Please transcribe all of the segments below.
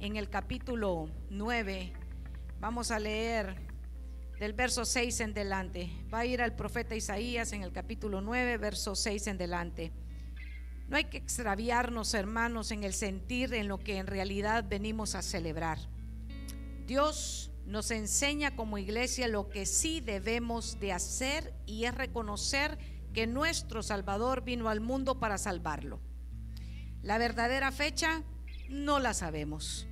en el capítulo 9. Vamos a leer del verso 6 en delante. Va a ir al profeta Isaías en el capítulo 9, verso 6 en delante. No hay que extraviarnos, hermanos, en el sentir en lo que en realidad venimos a celebrar. Dios nos enseña como iglesia lo que sí debemos de hacer y es reconocer que nuestro Salvador vino al mundo para salvarlo. La verdadera fecha no la sabemos.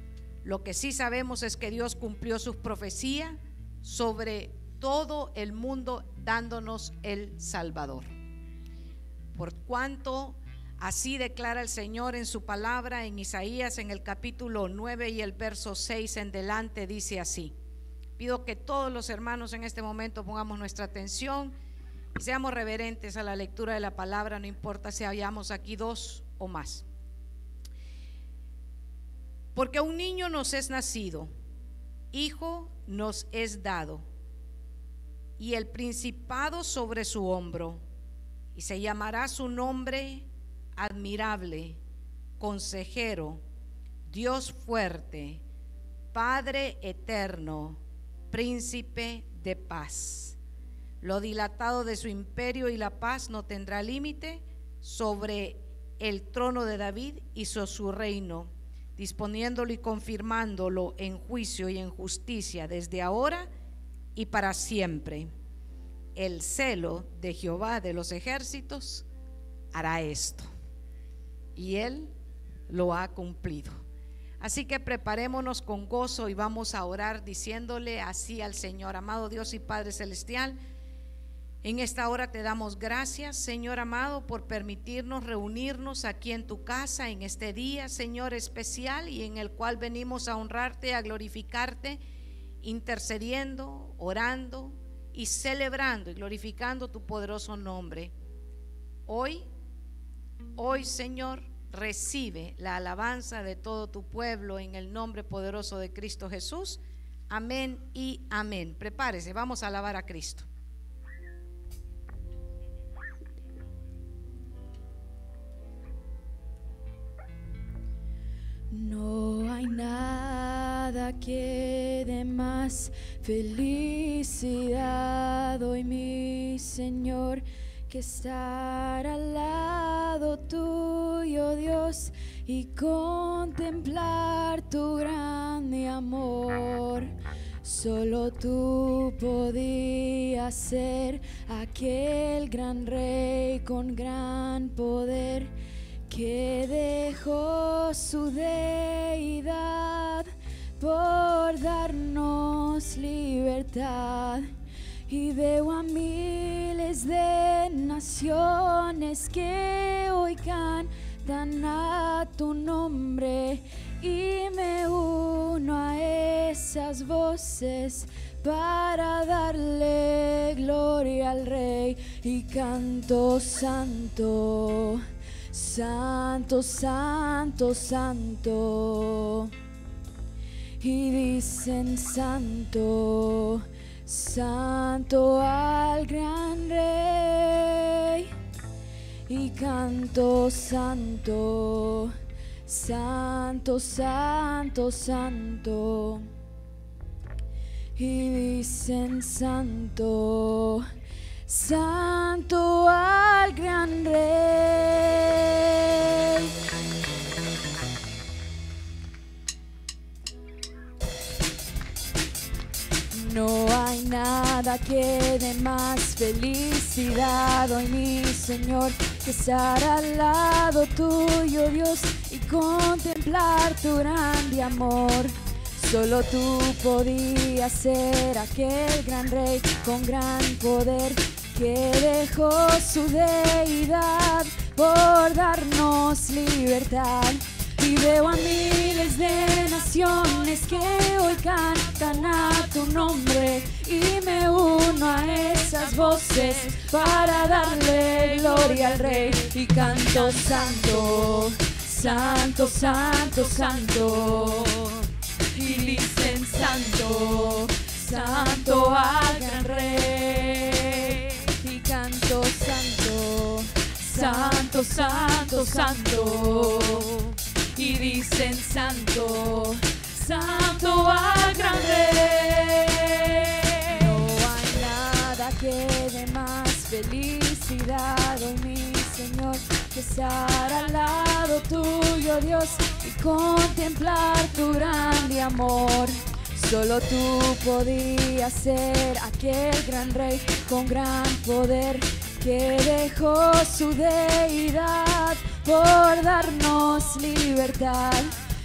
Lo que sí sabemos es que Dios cumplió su profecía sobre todo el mundo dándonos el Salvador. Por cuanto así declara el Señor en su palabra en Isaías en el capítulo 9 y el verso 6 en delante dice así. Pido que todos los hermanos en este momento pongamos nuestra atención y seamos reverentes a la lectura de la palabra, no importa si hayamos aquí dos o más. Porque un niño nos es nacido, hijo nos es dado, y el principado sobre su hombro, y se llamará su nombre admirable, consejero, Dios fuerte, Padre eterno, príncipe de paz. Lo dilatado de su imperio y la paz no tendrá límite sobre el trono de David y sobre su reino disponiéndolo y confirmándolo en juicio y en justicia desde ahora y para siempre. El celo de Jehová de los ejércitos hará esto. Y él lo ha cumplido. Así que preparémonos con gozo y vamos a orar diciéndole así al Señor, amado Dios y Padre Celestial. En esta hora te damos gracias, Señor amado, por permitirnos reunirnos aquí en tu casa en este día, Señor especial, y en el cual venimos a honrarte, a glorificarte, intercediendo, orando y celebrando y glorificando tu poderoso nombre. Hoy, hoy, Señor, recibe la alabanza de todo tu pueblo en el nombre poderoso de Cristo Jesús. Amén y amén. Prepárese, vamos a alabar a Cristo. No hay nada que dé más felicidad hoy, mi Señor, que estar al lado tuyo, Dios, y contemplar tu grande amor. Solo tú podías ser aquel gran rey con gran poder que dejó su deidad por darnos libertad. Y veo a miles de naciones que hoy cantan a tu nombre y me uno a esas voces para darle gloria al Rey y canto santo. Santo, santo, santo. Y dicen santo, santo al gran rey. Y canto santo, santo, santo, santo. Y dicen santo. Santo al gran rey. No hay nada que dé más felicidad hoy, mi Señor, que estar al lado tuyo, Dios, y contemplar tu grande amor. Solo tú podías ser aquel gran rey con gran poder que dejó su deidad por darnos libertad. Y veo a miles de naciones que hoy cantan a tu nombre y me uno a esas voces para darle gloria al Rey y canto santo, santo, santo, santo. Y dicen santo, santo al gran Rey santo, santo, santo, y dicen santo, santo al gran rey. No hay nada que dé más felicidad hoy mi Señor que estar al lado tuyo Dios y contemplar tu grande amor. Solo tú podías ser aquel gran rey con gran poder que dejó su deidad por darnos libertad.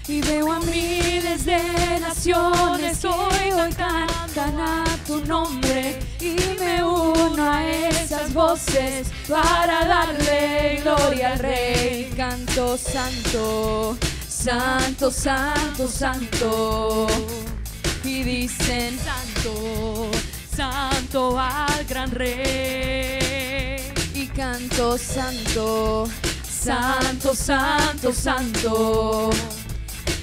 Y veo a miles de naciones hoy, hoy cantan a tu nombre y me uno a esas voces para darle gloria al Rey. Canto santo, santo, santo, santo y dicen santo, santo al gran rey. Canto santo, santo, santo, santo.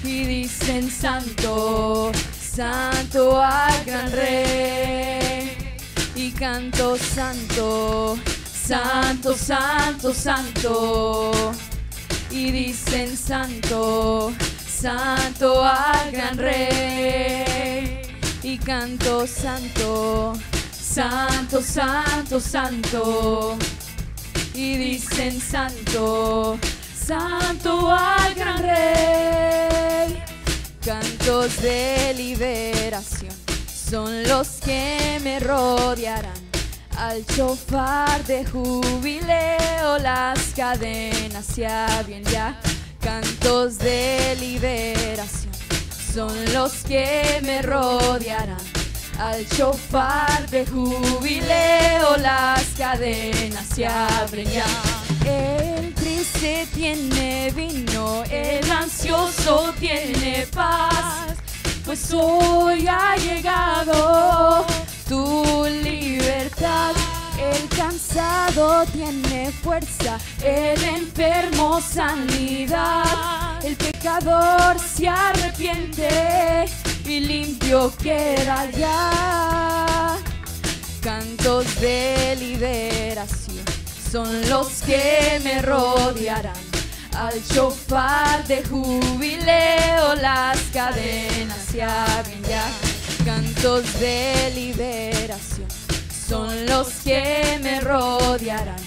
Y dicen santo, santo al gran rey. Y canto santo, santo, santo, santo. Y dicen santo, santo al gran rey y canto santo, santo, santo, santo y dicen santo, santo al gran rey. Cantos de liberación son los que me rodearán. Al chofar de jubileo las cadenas se abren ya cantos de liberación son los que me rodearán. Al chofar de jubileo las cadenas se abren ya. El triste tiene vino, el ansioso tiene paz, pues hoy ha llegado tu libertad. El cansado tiene fuerza, el enfermo sanidad. El pecador se arrepiente y limpio queda ya. Cantos de liberación son los que me rodearán. Al chofar de jubileo las cadenas se abren. Cantos de liberación son los que me rodearán.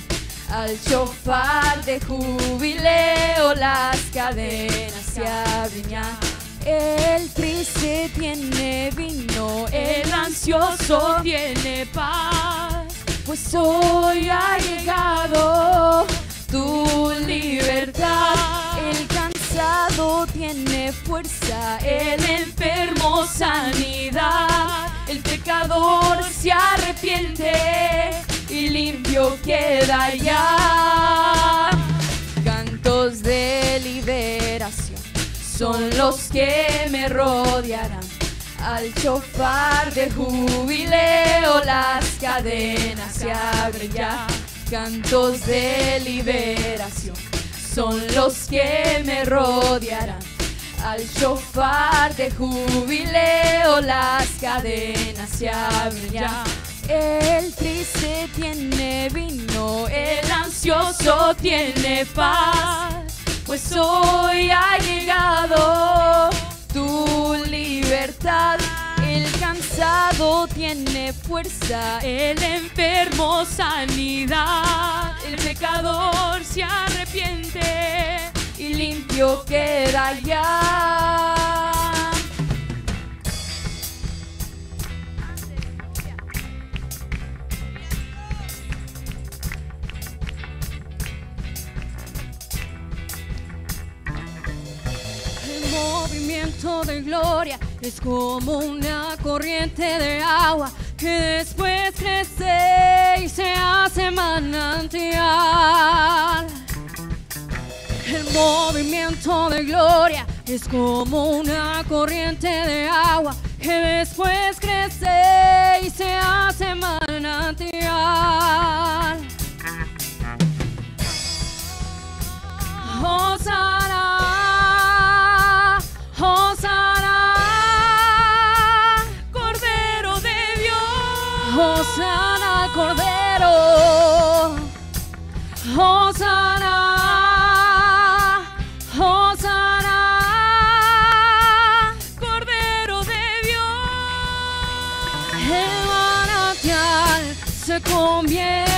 Al chofar de jubileo las cadenas se abren. El triste tiene vino, el ansioso tiene paz, pues hoy ha llegado tu libertad. El cansado tiene fuerza, el enfermo sanidad. El pecador se arrepiente y limpio queda ya. Cantos de liberación son los que me rodearán. Al chofar de jubileo las cadenas se abren ya. Cantos de liberación son los que me rodearán. Al chofar de jubileo las cadenas se abren ya. El triste tiene vino, el ansioso tiene paz, pues hoy ha llegado tu libertad. El cansado tiene fuerza, el enfermo sanidad, el pecador se arrepiente y limpio queda ya. Movimiento de gloria es como una corriente de agua que después crece y se hace manantial. El movimiento de gloria es como una corriente de agua que después crece y se hace manantial. Hosanna, Hosanna al Cordero. Hosanna. Hosanna. Cordero de Dios. El manantial se convierte.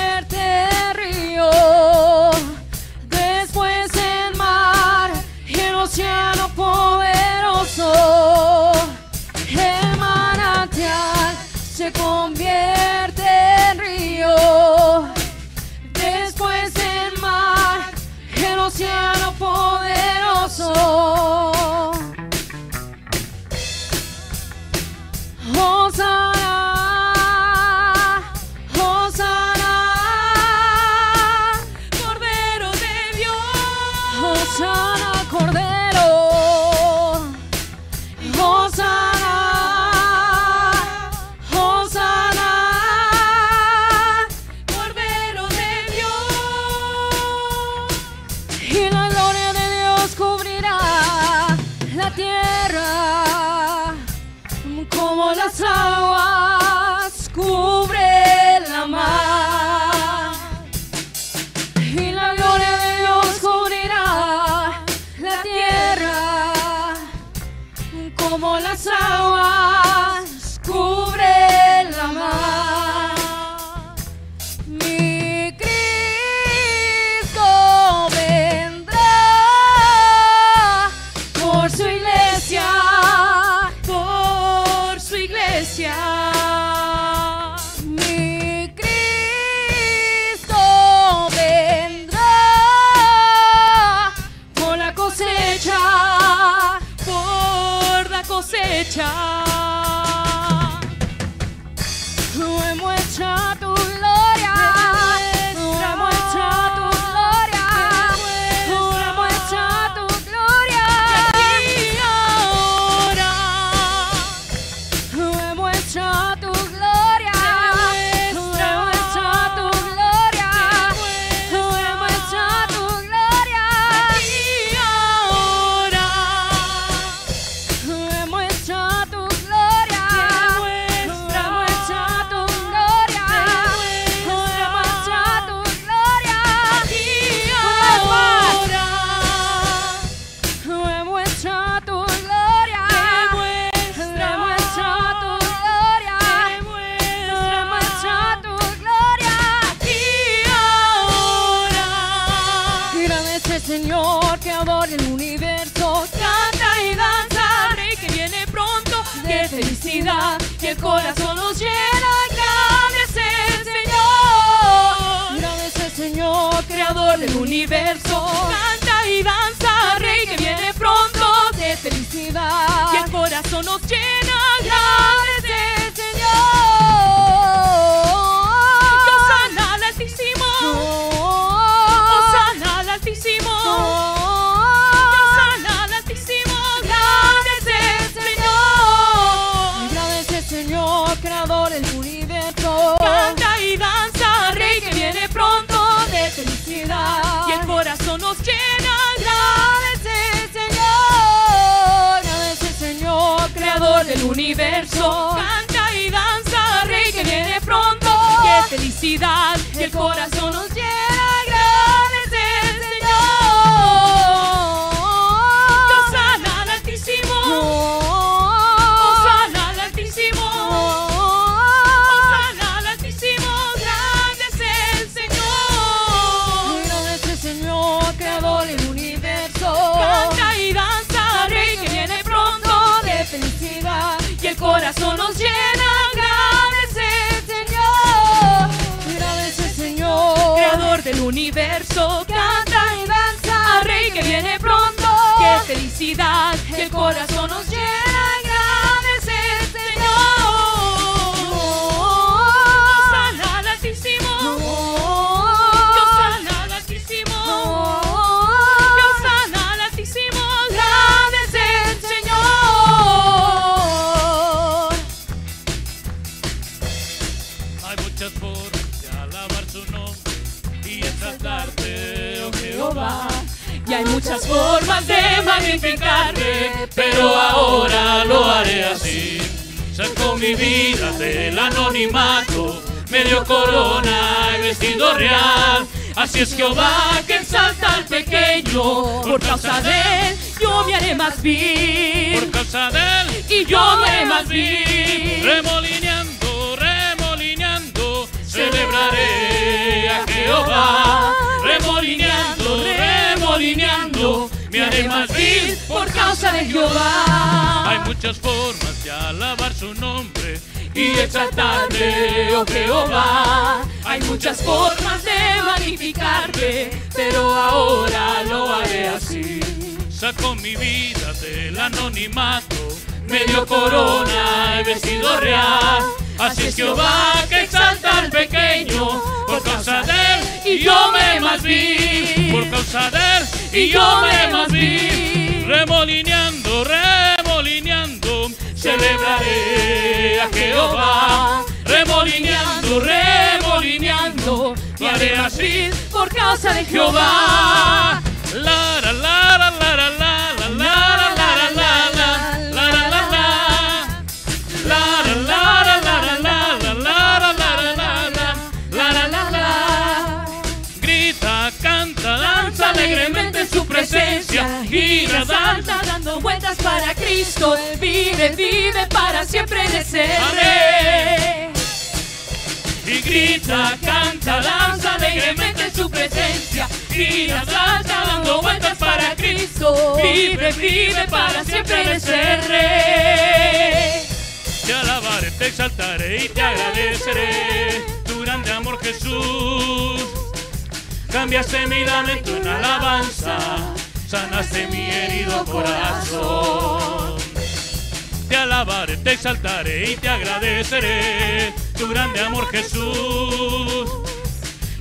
笑。anonimato, medio corona y vestido real. Así es Jehová que exalta al pequeño, por causa de él yo me haré más vil. Por causa de él y yo me haré más vil. Remolineando, remolineando, celebraré a Jehová. Remolineando, remolineando me haré más vil por causa de Jehová. Hay muchas formas de alabar su nombre y exaltarle, oh Jehová. Hay muchas formas de magnificarte, pero ahora lo haré así. Saco mi vida del anonimato, medio corona y vestido real. Así es Jehová que exalta al pequeño, por causa de él y yo me más vi, por causa de y yo me más vi. Remolineando, remolineando, celebraré a Jehová. Remolineando, remolineando, me haré así por causa de Jehová. La, la, la, la, la. Salta dando vueltas para Cristo. Vive, vive para siempre de ser rey. y grita canta danza alegremente en su presencia gira salta dando vueltas para Cristo vive vive para siempre de ser rey te alabaré, te exaltaré y te agradeceré tu grande amor Jesús. Cambiaste mi lamento en alabanza, sanaste mi herido corazón. Te alabaré, te exaltaré y te agradeceré tu grande amor Jesús.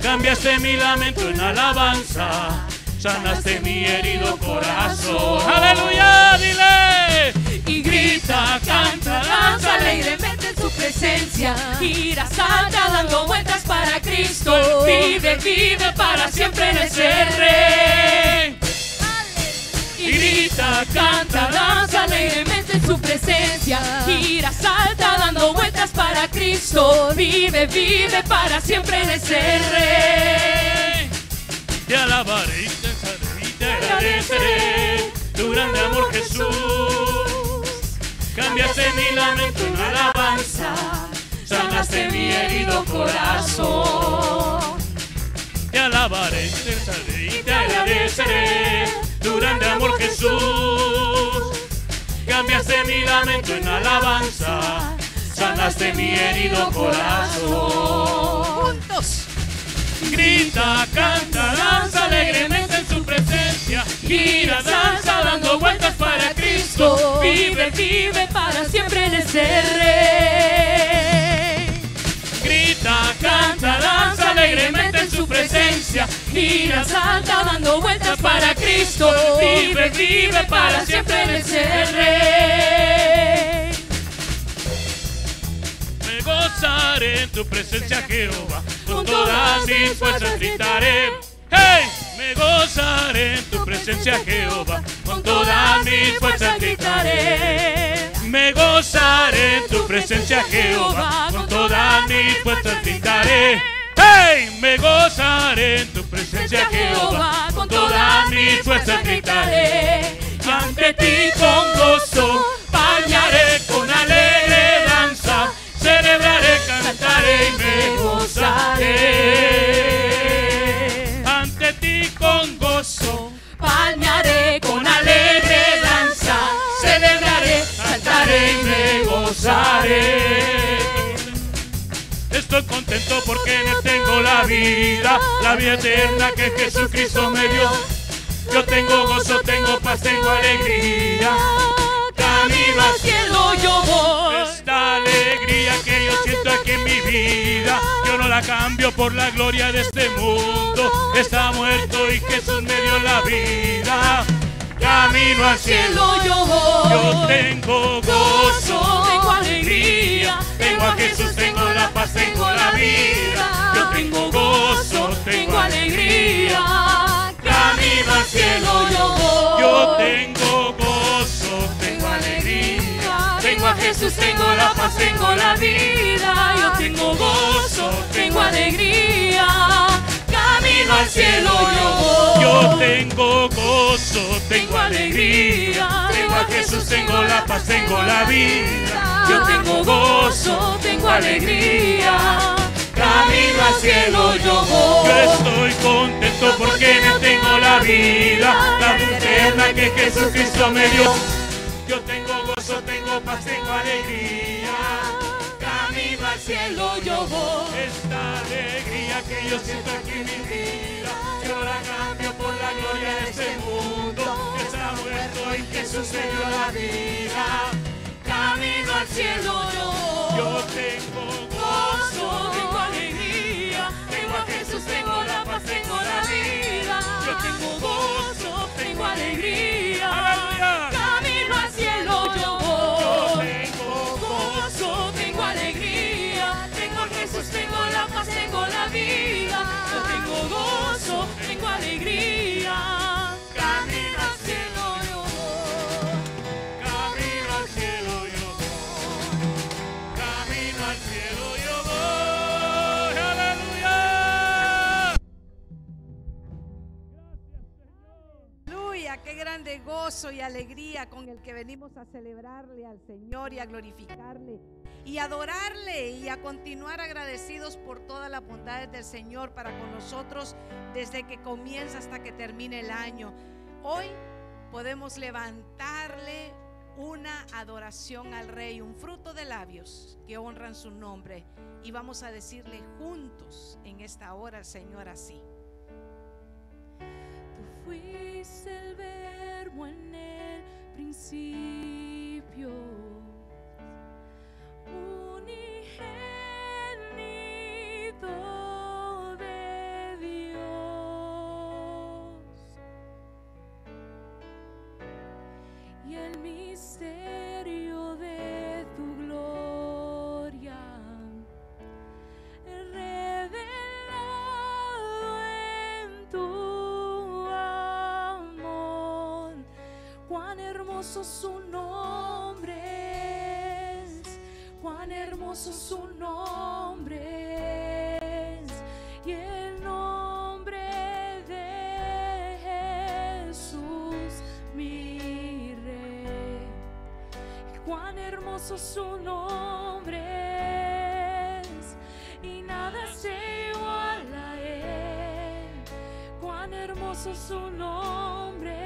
Cambiaste mi lamento en alabanza, sanaste mi herido corazón. Aleluya, dile. Y grita, canta, danza alegremente en su presencia. Gira, salta dando vueltas para Cristo. Vive, vive para siempre de ser rey. Y grita, Canta, danza alegremente en su presencia. Gira, salta dando vueltas para Cristo. Vive, vive para siempre de ser rey. Te alabaré y te exaltaré y te agradeceré tu grande amor Jesús. Cambiaste mi lamento en alabanza, sanaste mi herido corazón. Te alabaré te exaltaré y te agradeceré tu grande amor Jesús. Cambiaste mi lamento en alabanza, sanaste mi herido corazón. Grita, canta, danza alegremente en su presencia. Gira, danza dando vueltas para Cristo. Vive, vive para siempre de ser rey. Grita, canta, danza alegremente en su presencia. Gira, salta dando vueltas para Cristo. Vive, vive para siempre ser rey. Me gozaré en tu presencia, Jehová. Con todas mis fuerzas gritaré. ¡Hey! Me gozaré en tu presencia, Jehová. Con todas mis fuerzas gritaré. Me gozaré en tu presencia, Jehová. Con todas mis fuerzas gritaré. ¡Hey! Me gozaré en tu presencia, Jehová. Con todas mis fuerzas gritaré. Y ante ti con gozo bañaré con alegre danza. Celebraré, cantaré y me gozaré. Ante ti con gozo Palmearé con alegre danza, celebraré, saltaré y me gozaré. Estoy contento porque en él tengo la vida, la vida eterna que Jesucristo me dio. Yo tengo gozo, tengo paz, tengo alegría. Camino al cielo yo voy. esta alegría que yo siento aquí en mi vida, yo no la cambio por la gloria de este mundo. Está muerto y Jesús me dio la vida. Camino al cielo, yo voy. yo tengo gozo, tengo alegría, tengo a Jesús, tengo la paz, tengo la vida. Yo tengo gozo, tengo alegría. Camino al cielo, yo voy. yo tengo gozo, tengo alegría. Tengo a Jesús, tengo la paz, tengo la vida. Yo tengo gozo, tengo alegría. Camino al cielo yo voy. Yo tengo gozo, tengo alegría. Tengo a Jesús, tengo la paz, tengo la vida. Yo tengo gozo, tengo alegría. Camino al cielo yo voy. Yo estoy contento porque no tengo la vida, la vida eterna que Jesucristo me dio. Yo tengo gozo, tengo paz, tengo alegría. Camino al cielo yo voy. Esta alegría que yo siento aquí en mi vida, la cambio por la gloria de este mundo. Que está muerto y Jesús me dio la vida. Camino al cielo yo. Yo tengo gozo, tengo alegría. Tengo a Jesús, tengo la paz, tengo la vida. Yo tengo gozo, grande gozo y alegría con el que venimos a celebrarle al Señor y a glorificarle y adorarle y a continuar agradecidos por todas las bondades del Señor para con nosotros desde que comienza hasta que termine el año. Hoy podemos levantarle una adoración al Rey, un fruto de labios que honran su nombre y vamos a decirle juntos en esta hora al Señor así. Fuiste el en el principio, unigénito de Dios, y el misterio de hermoso su nombre es, cuán hermoso su nombre es, y el nombre de Jesús, mi rey. Cuán hermoso su nombre es y nada se iguala él. Cuán hermoso su nombre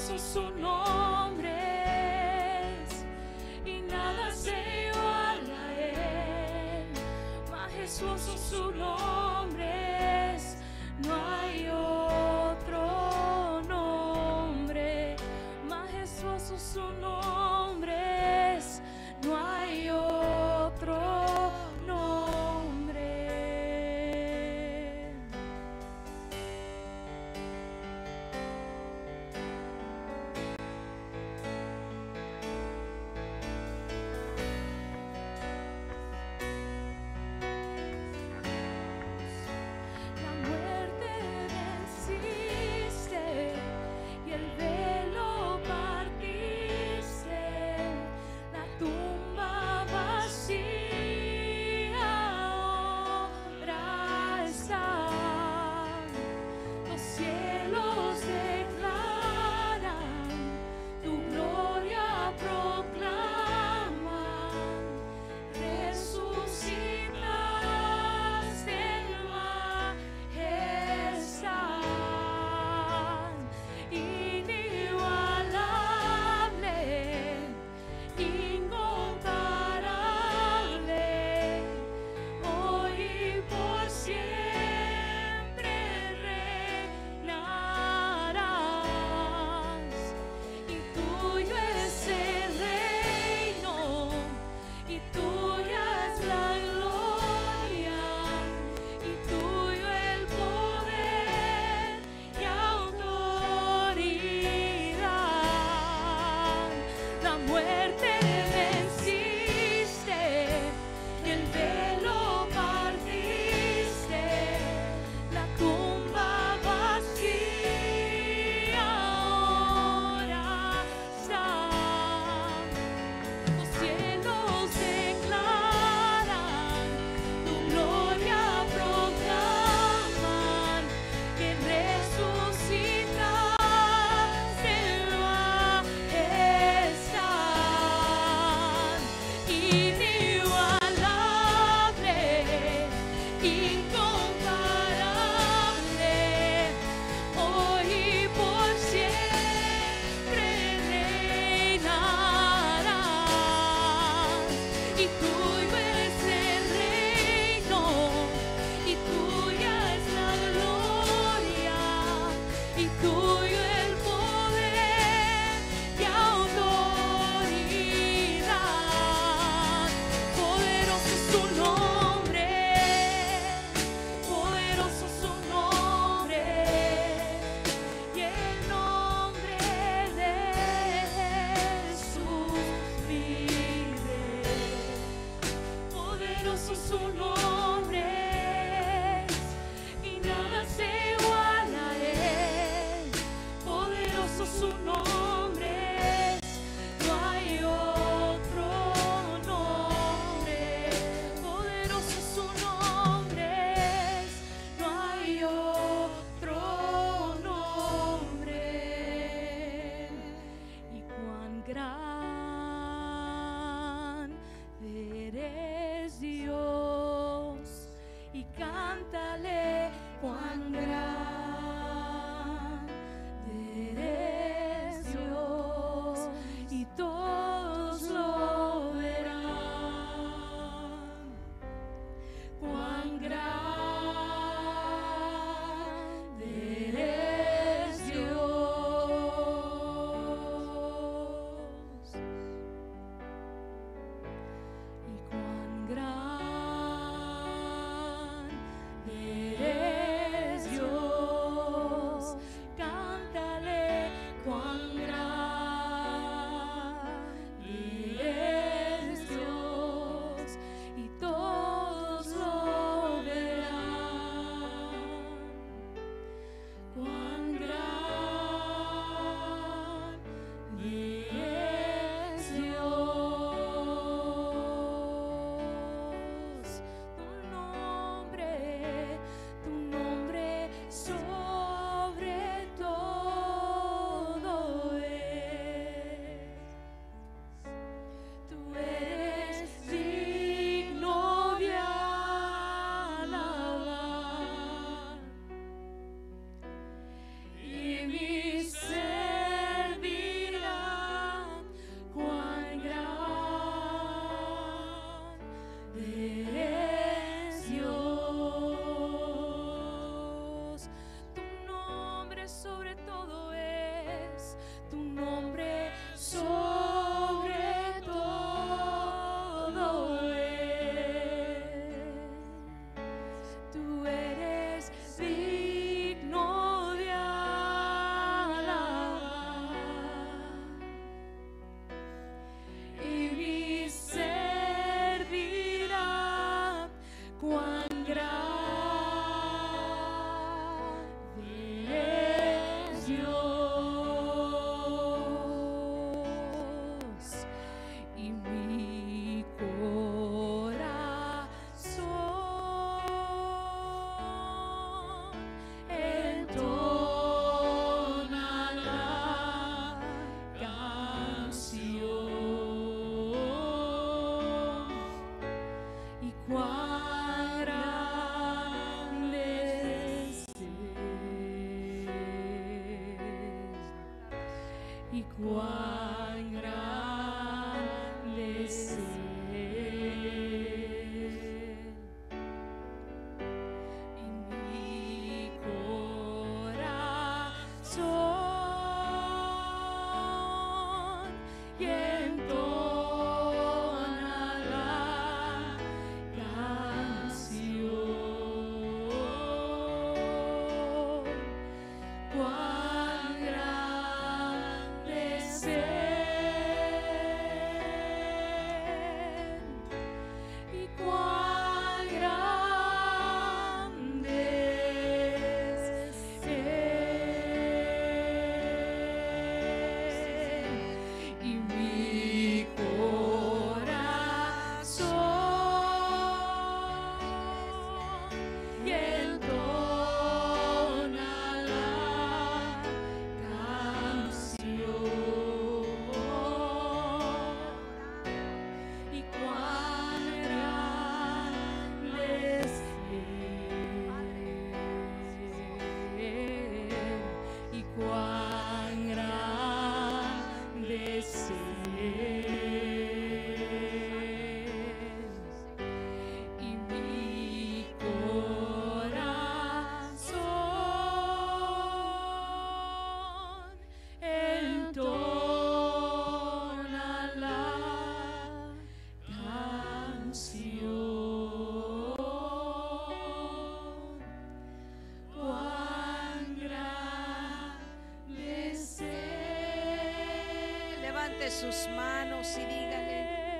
Majestuoso su nombre y nada se iguala a él. Majestuoso su nombre levante sus manos y dígale.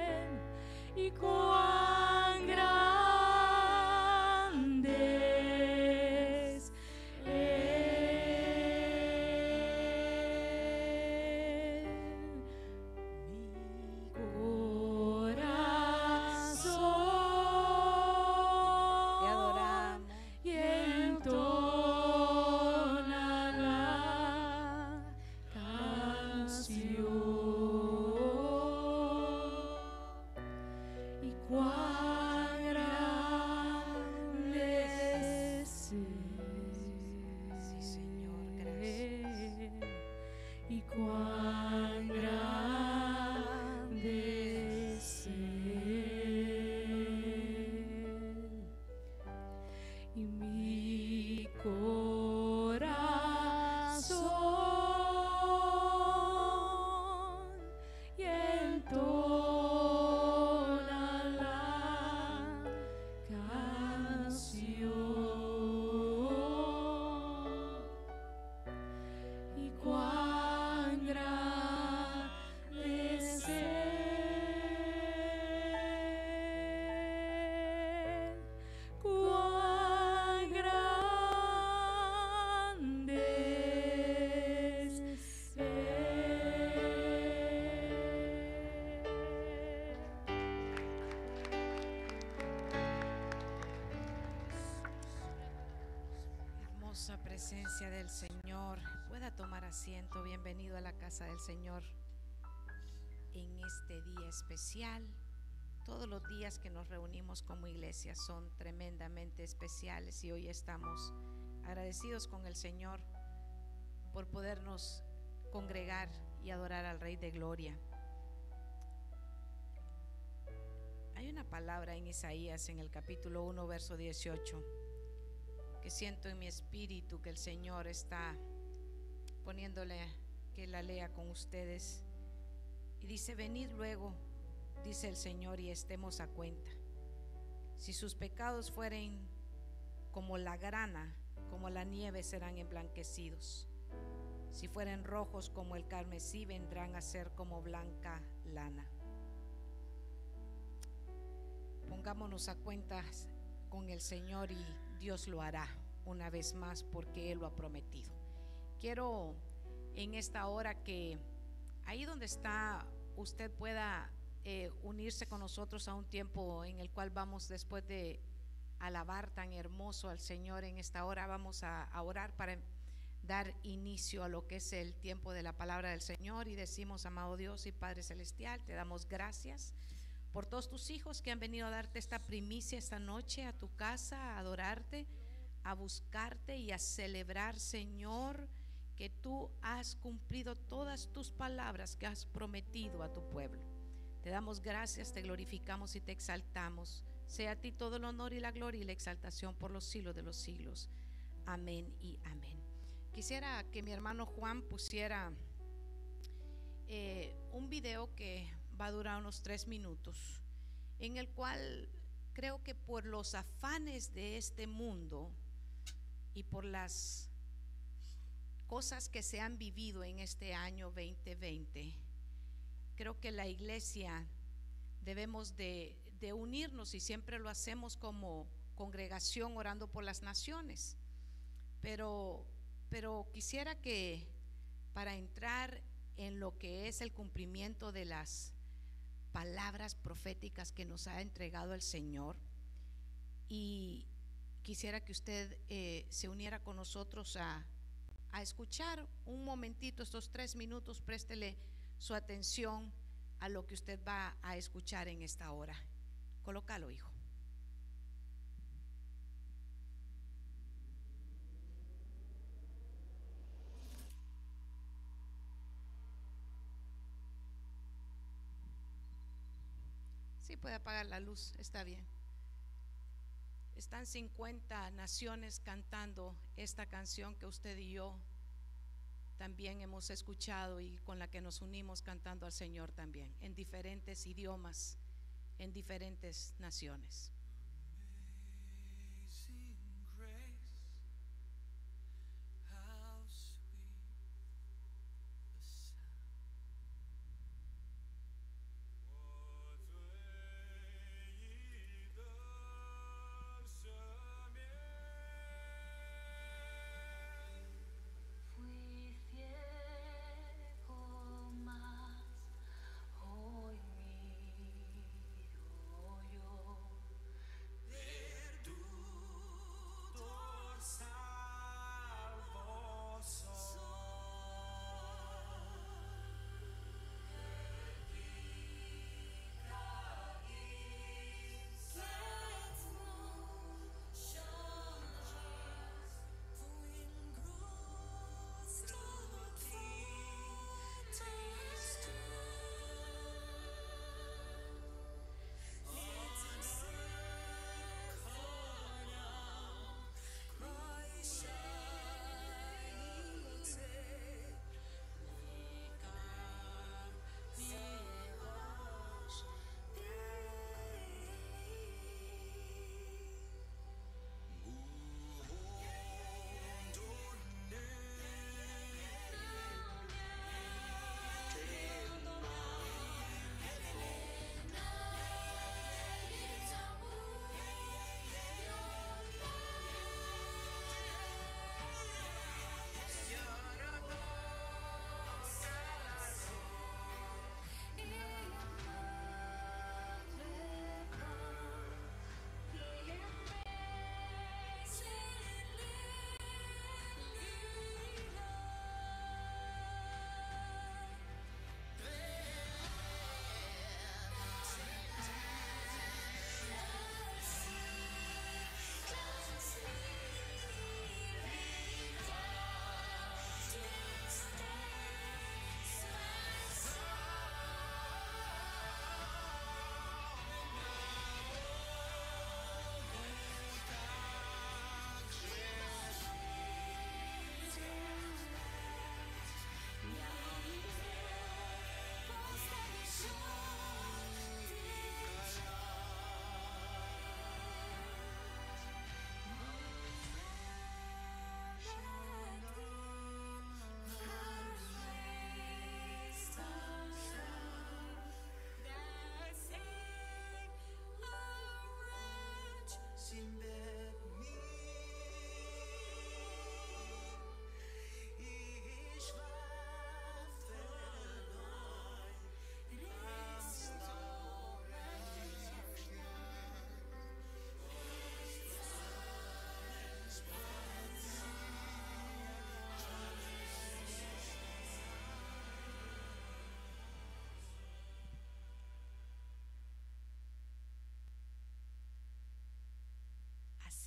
Presencia del Señor. Pueda tomar asiento. Bienvenido a la casa del Señor en este día especial. Todos los días que nos reunimos como iglesia son tremendamente especiales y hoy estamos agradecidos con el Señor por podernos congregar y adorar al Rey de Gloria. Hay una palabra en Isaías en el capítulo 1, verso 18 siento en mi espíritu que el Señor está poniéndole que la lea con ustedes. Y dice, venid luego, dice el Señor, y estemos a cuenta. Si sus pecados fueren como la grana, como la nieve serán emblanquecidos. Si fueren rojos como el carmesí, vendrán a ser como blanca lana. Pongámonos a cuentas con el Señor y Dios lo hará una vez más porque Él lo ha prometido. Quiero en esta hora que ahí donde está usted pueda eh, unirse con nosotros a un tiempo en el cual vamos después de alabar tan hermoso al Señor en esta hora, vamos a, a orar para dar inicio a lo que es el tiempo de la palabra del Señor y decimos, amado Dios y Padre Celestial, te damos gracias por todos tus hijos que han venido a darte esta primicia esta noche a tu casa, a adorarte, a buscarte y a celebrar, Señor, que tú has cumplido todas tus palabras que has prometido a tu pueblo. Te damos gracias, te glorificamos y te exaltamos. Sea a ti todo el honor y la gloria y la exaltación por los siglos de los siglos. Amén y amén. Quisiera que mi hermano Juan pusiera eh, un video que va a durar unos tres minutos, en el cual creo que por los afanes de este mundo y por las cosas que se han vivido en este año 2020, creo que la iglesia debemos de, unirnos y siempre lo hacemos como congregación orando por las naciones. Pero, pero quisiera que para entrar en lo que es el cumplimiento de las palabras proféticas que nos ha entregado el Señor. Y quisiera que usted eh, se uniera con nosotros a, a escuchar un momentito, estos tres minutos, préstele su atención a lo que usted va a escuchar en esta hora. Colócalo, hijo. Sí, puede apagar la luz, está bien. Están 50 naciones cantando esta canción que usted y yo también hemos escuchado y con la que nos unimos cantando al Señor también, en diferentes idiomas, en diferentes naciones.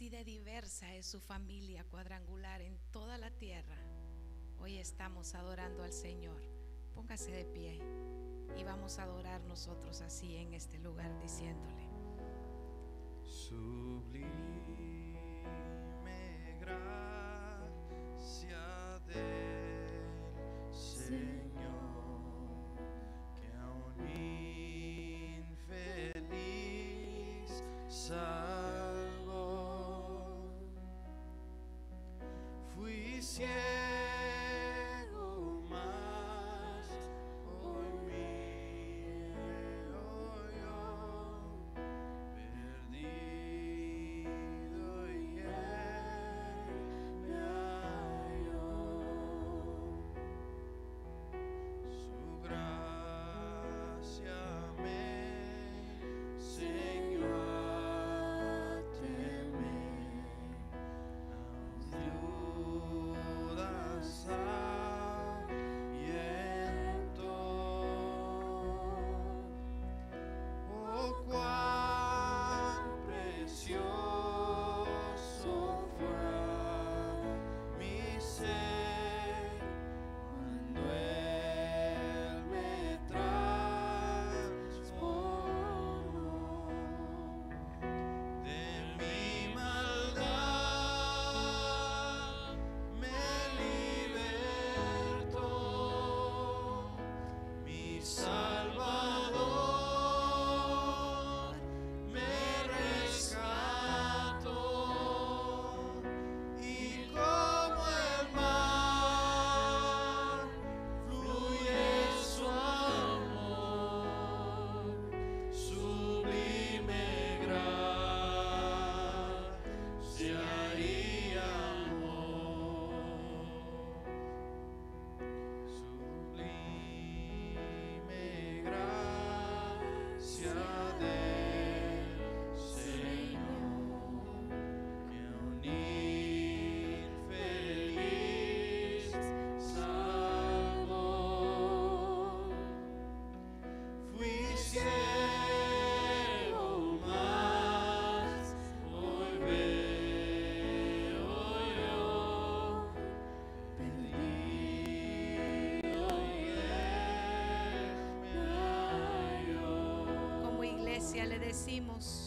Así de diversa es su familia cuadrangular en toda la tierra. Hoy estamos adorando al Señor. Póngase de pie y vamos a adorar nosotros así en este lugar diciéndole. Yeah. Decimos,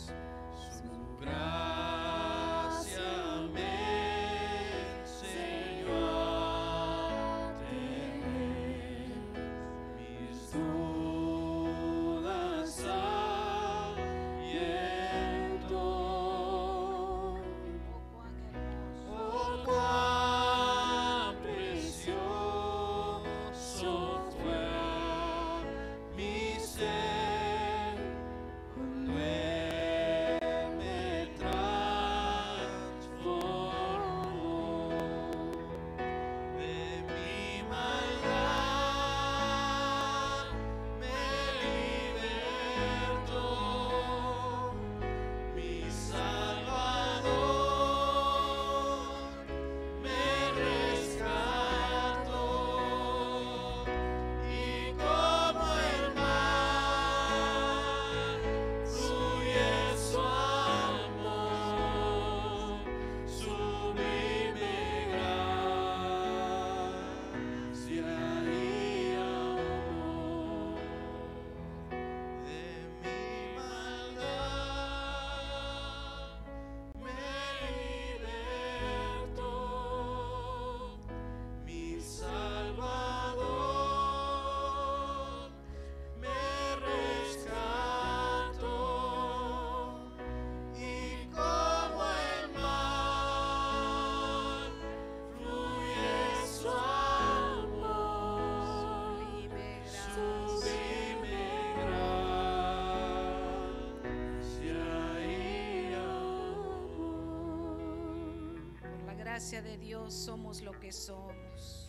gracia de Dios somos lo que somos.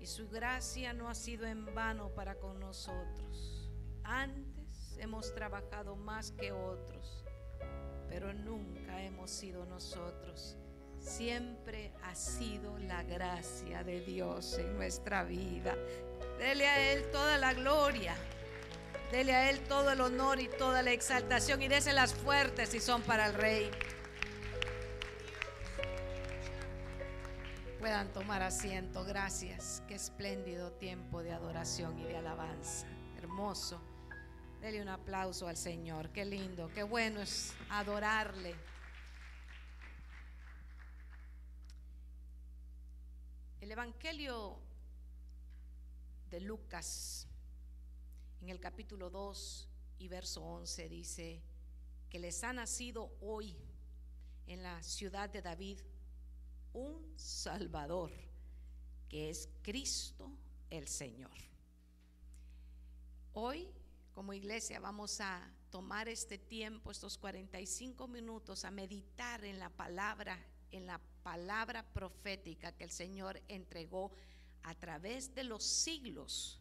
Y su gracia no ha sido en vano para con nosotros. Antes hemos trabajado más que otros, pero nunca hemos sido nosotros. Siempre ha sido la gracia de Dios en nuestra vida. Dele a Él toda la gloria. Dele a Él todo el honor y toda la exaltación. Y déselas fuertes si son para el Rey. Puedan tomar asiento. Gracias. Qué espléndido tiempo de adoración y de alabanza. Hermoso. Dele un aplauso al Señor. Qué lindo, qué bueno es adorarle. El Evangelio de Lucas, en el capítulo 2 y verso 11, dice que les ha nacido hoy en la ciudad de David un Salvador, que es Cristo el Señor. Hoy, como iglesia, vamos a tomar este tiempo, estos 45 minutos, a meditar en la palabra, en la palabra profética que el Señor entregó a través de los siglos,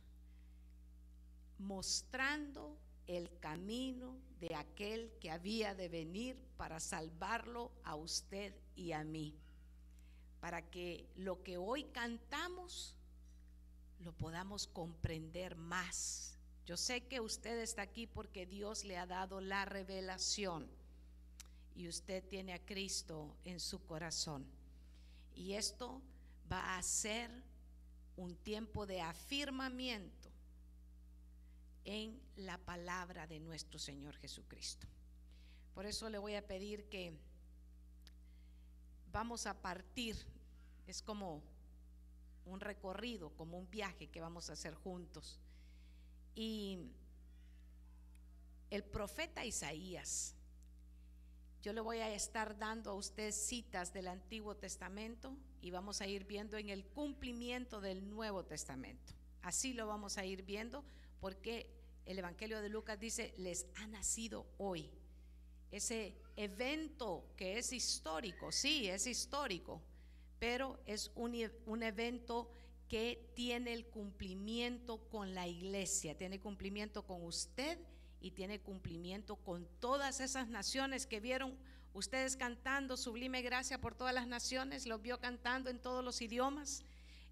mostrando el camino de aquel que había de venir para salvarlo a usted y a mí, para que lo que hoy cantamos lo podamos comprender más. Yo sé que usted está aquí porque Dios le ha dado la revelación y usted tiene a Cristo en su corazón. Y esto va a ser un tiempo de afirmamiento en la palabra de nuestro Señor Jesucristo. Por eso le voy a pedir que vamos a partir, es como un recorrido, como un viaje que vamos a hacer juntos. Y el profeta Isaías, yo le voy a estar dando a usted citas del Antiguo Testamento y vamos a ir viendo en el cumplimiento del Nuevo Testamento. Así lo vamos a ir viendo porque el Evangelio de Lucas dice, les ha nacido hoy. Ese evento que es histórico, sí, es histórico, pero es un, un evento que tiene el cumplimiento con la iglesia, tiene cumplimiento con usted y tiene cumplimiento con todas esas naciones que vieron ustedes cantando Sublime Gracia por todas las naciones, los vio cantando en todos los idiomas.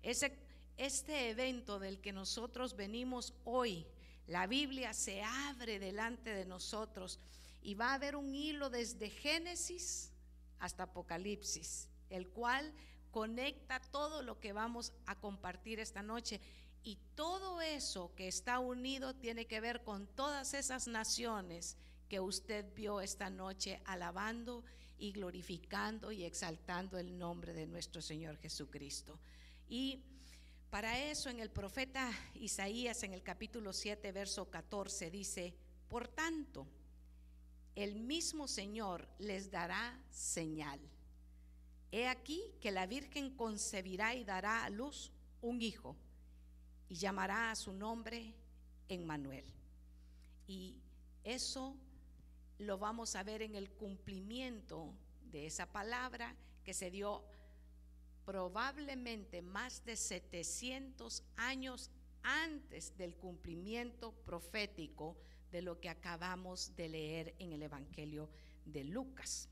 Ese, este evento del que nosotros venimos hoy, la Biblia se abre delante de nosotros y va a haber un hilo desde Génesis hasta Apocalipsis, el cual conecta todo lo que vamos a compartir esta noche y todo eso que está unido tiene que ver con todas esas naciones que usted vio esta noche alabando y glorificando y exaltando el nombre de nuestro Señor Jesucristo. Y para eso en el profeta Isaías en el capítulo 7, verso 14 dice, por tanto, el mismo Señor les dará señal. He aquí que la Virgen concebirá y dará a luz un hijo y llamará a su nombre Emmanuel. Y eso lo vamos a ver en el cumplimiento de esa palabra que se dio probablemente más de 700 años antes del cumplimiento profético de lo que acabamos de leer en el Evangelio de Lucas.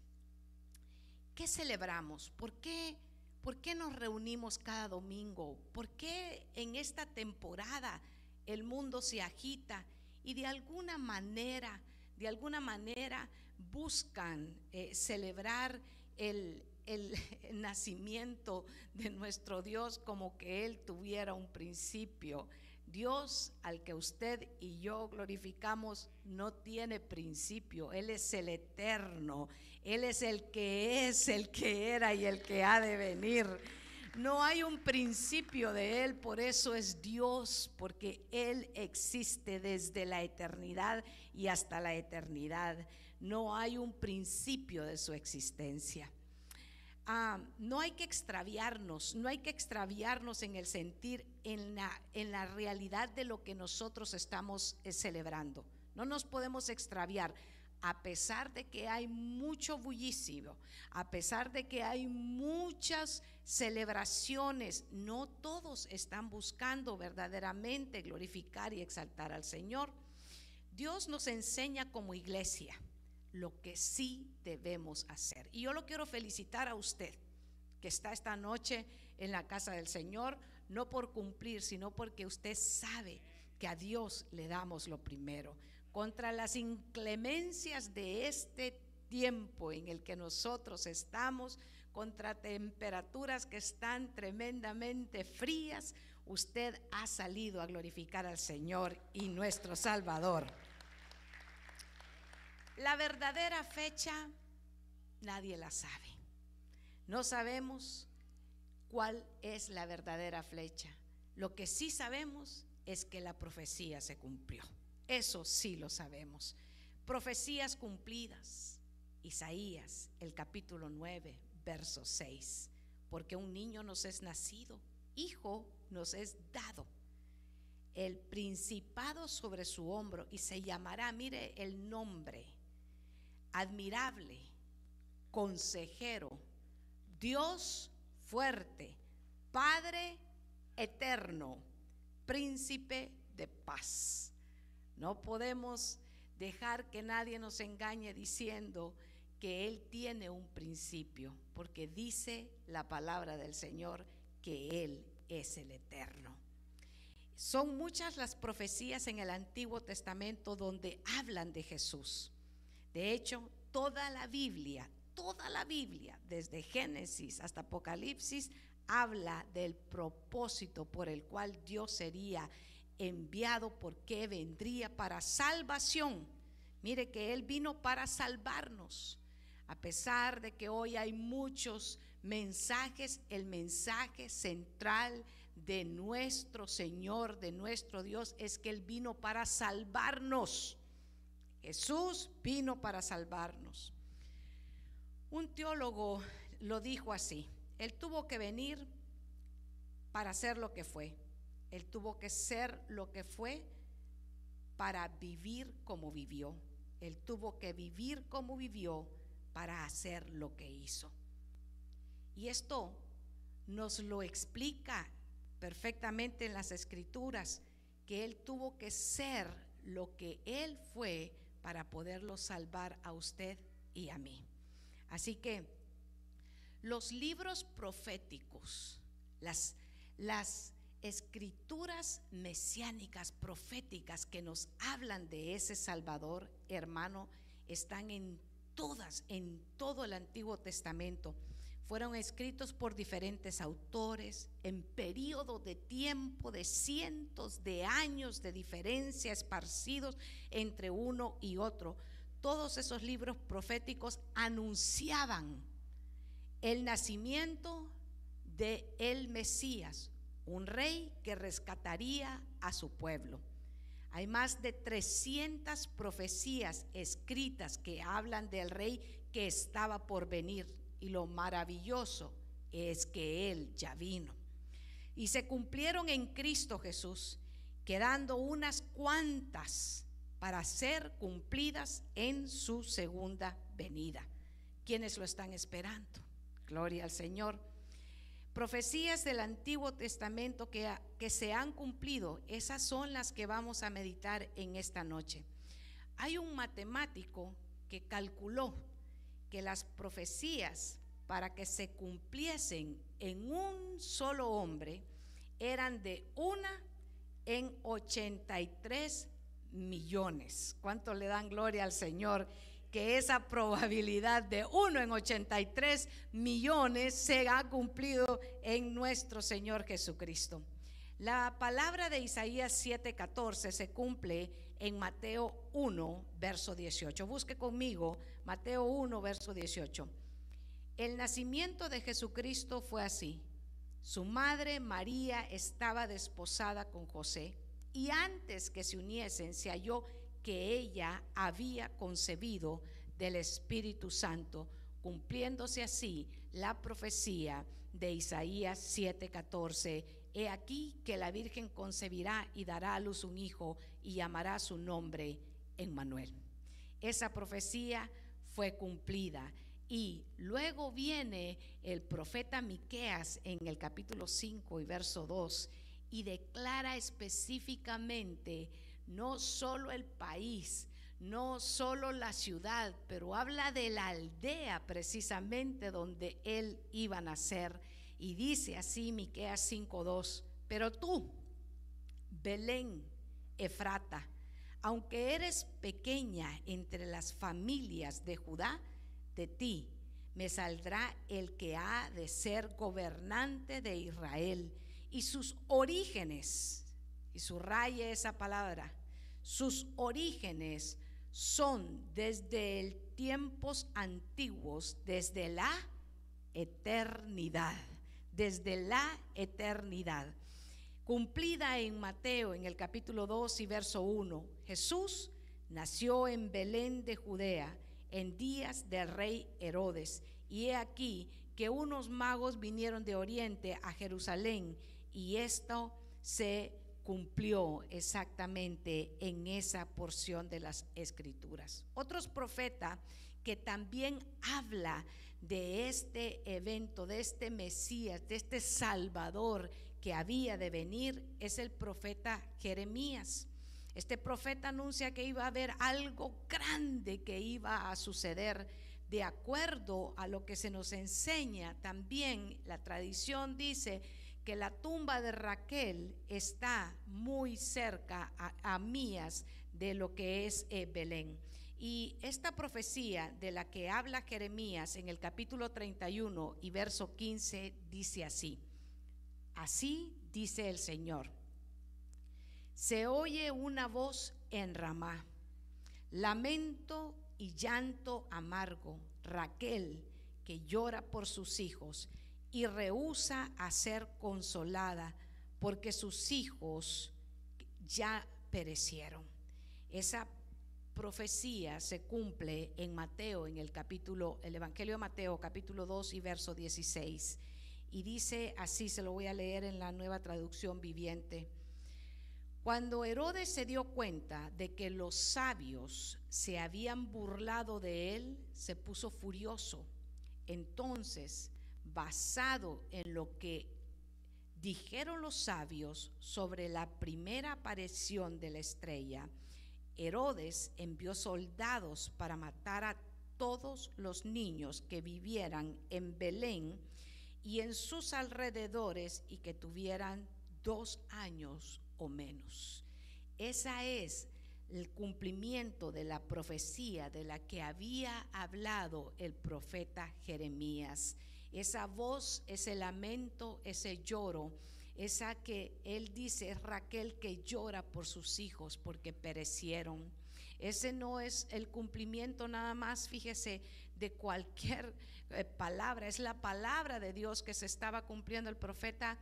¿Qué celebramos? ¿Por qué ¿Por qué nos reunimos cada domingo? ¿Por qué en esta temporada el mundo se agita y de alguna manera, de alguna manera buscan eh, celebrar el, el nacimiento de nuestro Dios como que Él tuviera un principio? Dios al que usted y yo glorificamos no tiene principio, Él es el eterno, Él es el que es, el que era y el que ha de venir. No hay un principio de Él, por eso es Dios, porque Él existe desde la eternidad y hasta la eternidad. No hay un principio de su existencia. Ah, no hay que extraviarnos, no hay que extraviarnos en el sentir, en la, en la realidad de lo que nosotros estamos eh, celebrando. No nos podemos extraviar, a pesar de que hay mucho bullicio, a pesar de que hay muchas celebraciones, no todos están buscando verdaderamente glorificar y exaltar al Señor. Dios nos enseña como iglesia lo que sí debemos hacer. Y yo lo quiero felicitar a usted que está esta noche en la casa del Señor, no por cumplir, sino porque usted sabe que a Dios le damos lo primero. Contra las inclemencias de este tiempo en el que nosotros estamos, contra temperaturas que están tremendamente frías, usted ha salido a glorificar al Señor y nuestro Salvador. La verdadera fecha nadie la sabe. No sabemos cuál es la verdadera flecha. Lo que sí sabemos es que la profecía se cumplió. Eso sí lo sabemos. Profecías cumplidas. Isaías, el capítulo 9, verso 6. Porque un niño nos es nacido, hijo nos es dado. El principado sobre su hombro y se llamará, mire el nombre, admirable, consejero, Dios fuerte, Padre eterno, príncipe de paz. No podemos dejar que nadie nos engañe diciendo que Él tiene un principio, porque dice la palabra del Señor que Él es el eterno. Son muchas las profecías en el Antiguo Testamento donde hablan de Jesús. De hecho, toda la Biblia, toda la Biblia, desde Génesis hasta Apocalipsis, habla del propósito por el cual Dios sería enviado, porque vendría para salvación. Mire que Él vino para salvarnos. A pesar de que hoy hay muchos mensajes, el mensaje central de nuestro Señor, de nuestro Dios, es que Él vino para salvarnos. Jesús vino para salvarnos. Un teólogo lo dijo así, Él tuvo que venir para ser lo que fue. Él tuvo que ser lo que fue para vivir como vivió. Él tuvo que vivir como vivió para hacer lo que hizo. Y esto nos lo explica perfectamente en las escrituras, que Él tuvo que ser lo que Él fue para poderlo salvar a usted y a mí. Así que los libros proféticos, las, las escrituras mesiánicas proféticas que nos hablan de ese Salvador, hermano, están en todas, en todo el Antiguo Testamento. Fueron escritos por diferentes autores en periodo de tiempo de cientos de años de diferencia esparcidos entre uno y otro. Todos esos libros proféticos anunciaban el nacimiento de el Mesías, un rey que rescataría a su pueblo. Hay más de 300 profecías escritas que hablan del rey que estaba por venir. Y lo maravilloso es que Él ya vino. Y se cumplieron en Cristo Jesús, quedando unas cuantas para ser cumplidas en su segunda venida. Quienes lo están esperando? Gloria al Señor profecías del Antiguo Testamento que, que, se han cumplido, esas son las que vamos a meditar en esta noche. Hay un matemático que calculó que las profecías para que se cumpliesen en un solo hombre eran de una en 83 millones. ¿Cuánto le dan gloria al Señor? que esa probabilidad de 1 en 83 millones se ha cumplido en nuestro Señor Jesucristo. La palabra de Isaías 7:14 se cumple en Mateo 1, verso 18. Busque conmigo Mateo 1, verso 18. El nacimiento de Jesucristo fue así. Su madre María estaba desposada con José y antes que se uniesen se halló que ella había concebido del Espíritu Santo, cumpliéndose así la profecía de Isaías 7:14. He aquí que la Virgen concebirá y dará a luz un hijo y llamará su nombre Emmanuel. Esa profecía fue cumplida. Y luego viene el profeta Miqueas en el capítulo 5 y verso 2 y declara específicamente no solo el país, no solo la ciudad, pero habla de la aldea precisamente donde él iba a nacer. Y dice así Miqueas 5:2, pero tú, Belén, Efrata, aunque eres pequeña entre las familias de Judá, de ti me saldrá el que ha de ser gobernante de Israel y sus orígenes, y subraye esa palabra, sus orígenes son desde el tiempos antiguos, desde la eternidad, desde la eternidad. Cumplida en Mateo en el capítulo 2 y verso 1, Jesús nació en Belén de Judea en días del rey Herodes. Y he aquí que unos magos vinieron de oriente a Jerusalén y esto se cumplió exactamente en esa porción de las escrituras. Otros profetas que también habla de este evento, de este Mesías, de este Salvador que había de venir, es el profeta Jeremías. Este profeta anuncia que iba a haber algo grande que iba a suceder de acuerdo a lo que se nos enseña. También la tradición dice que la tumba de Raquel está muy cerca a, Mías de lo que es eh, Belén. Y esta profecía de la que habla Jeremías en el capítulo 31 y verso 15 dice así, así dice el Señor. Se oye una voz en Ramá, lamento y llanto amargo, Raquel que llora por sus hijos y rehúsa a ser consolada porque sus hijos ya perecieron. Esa profecía se cumple en Mateo, en el capítulo, el Evangelio de Mateo, capítulo 2 y verso 16. Y dice así, se lo voy a leer en la nueva traducción viviente. Cuando Herodes se dio cuenta de que los sabios se habían burlado de él, se puso furioso. Entonces, basado en lo que dijeron los sabios sobre la primera aparición de la estrella, Herodes envió soldados para matar a todos los niños que vivieran en Belén y en sus alrededores y que tuvieran dos años o menos. Esa es el cumplimiento de la profecía de la que había hablado el profeta Jeremías. Esa voz, ese lamento, ese lloro, esa que él dice es Raquel que llora por sus hijos porque perecieron. Ese no es el cumplimiento nada más, fíjese, de cualquier eh, palabra, es la palabra de Dios que se estaba cumpliendo. El profeta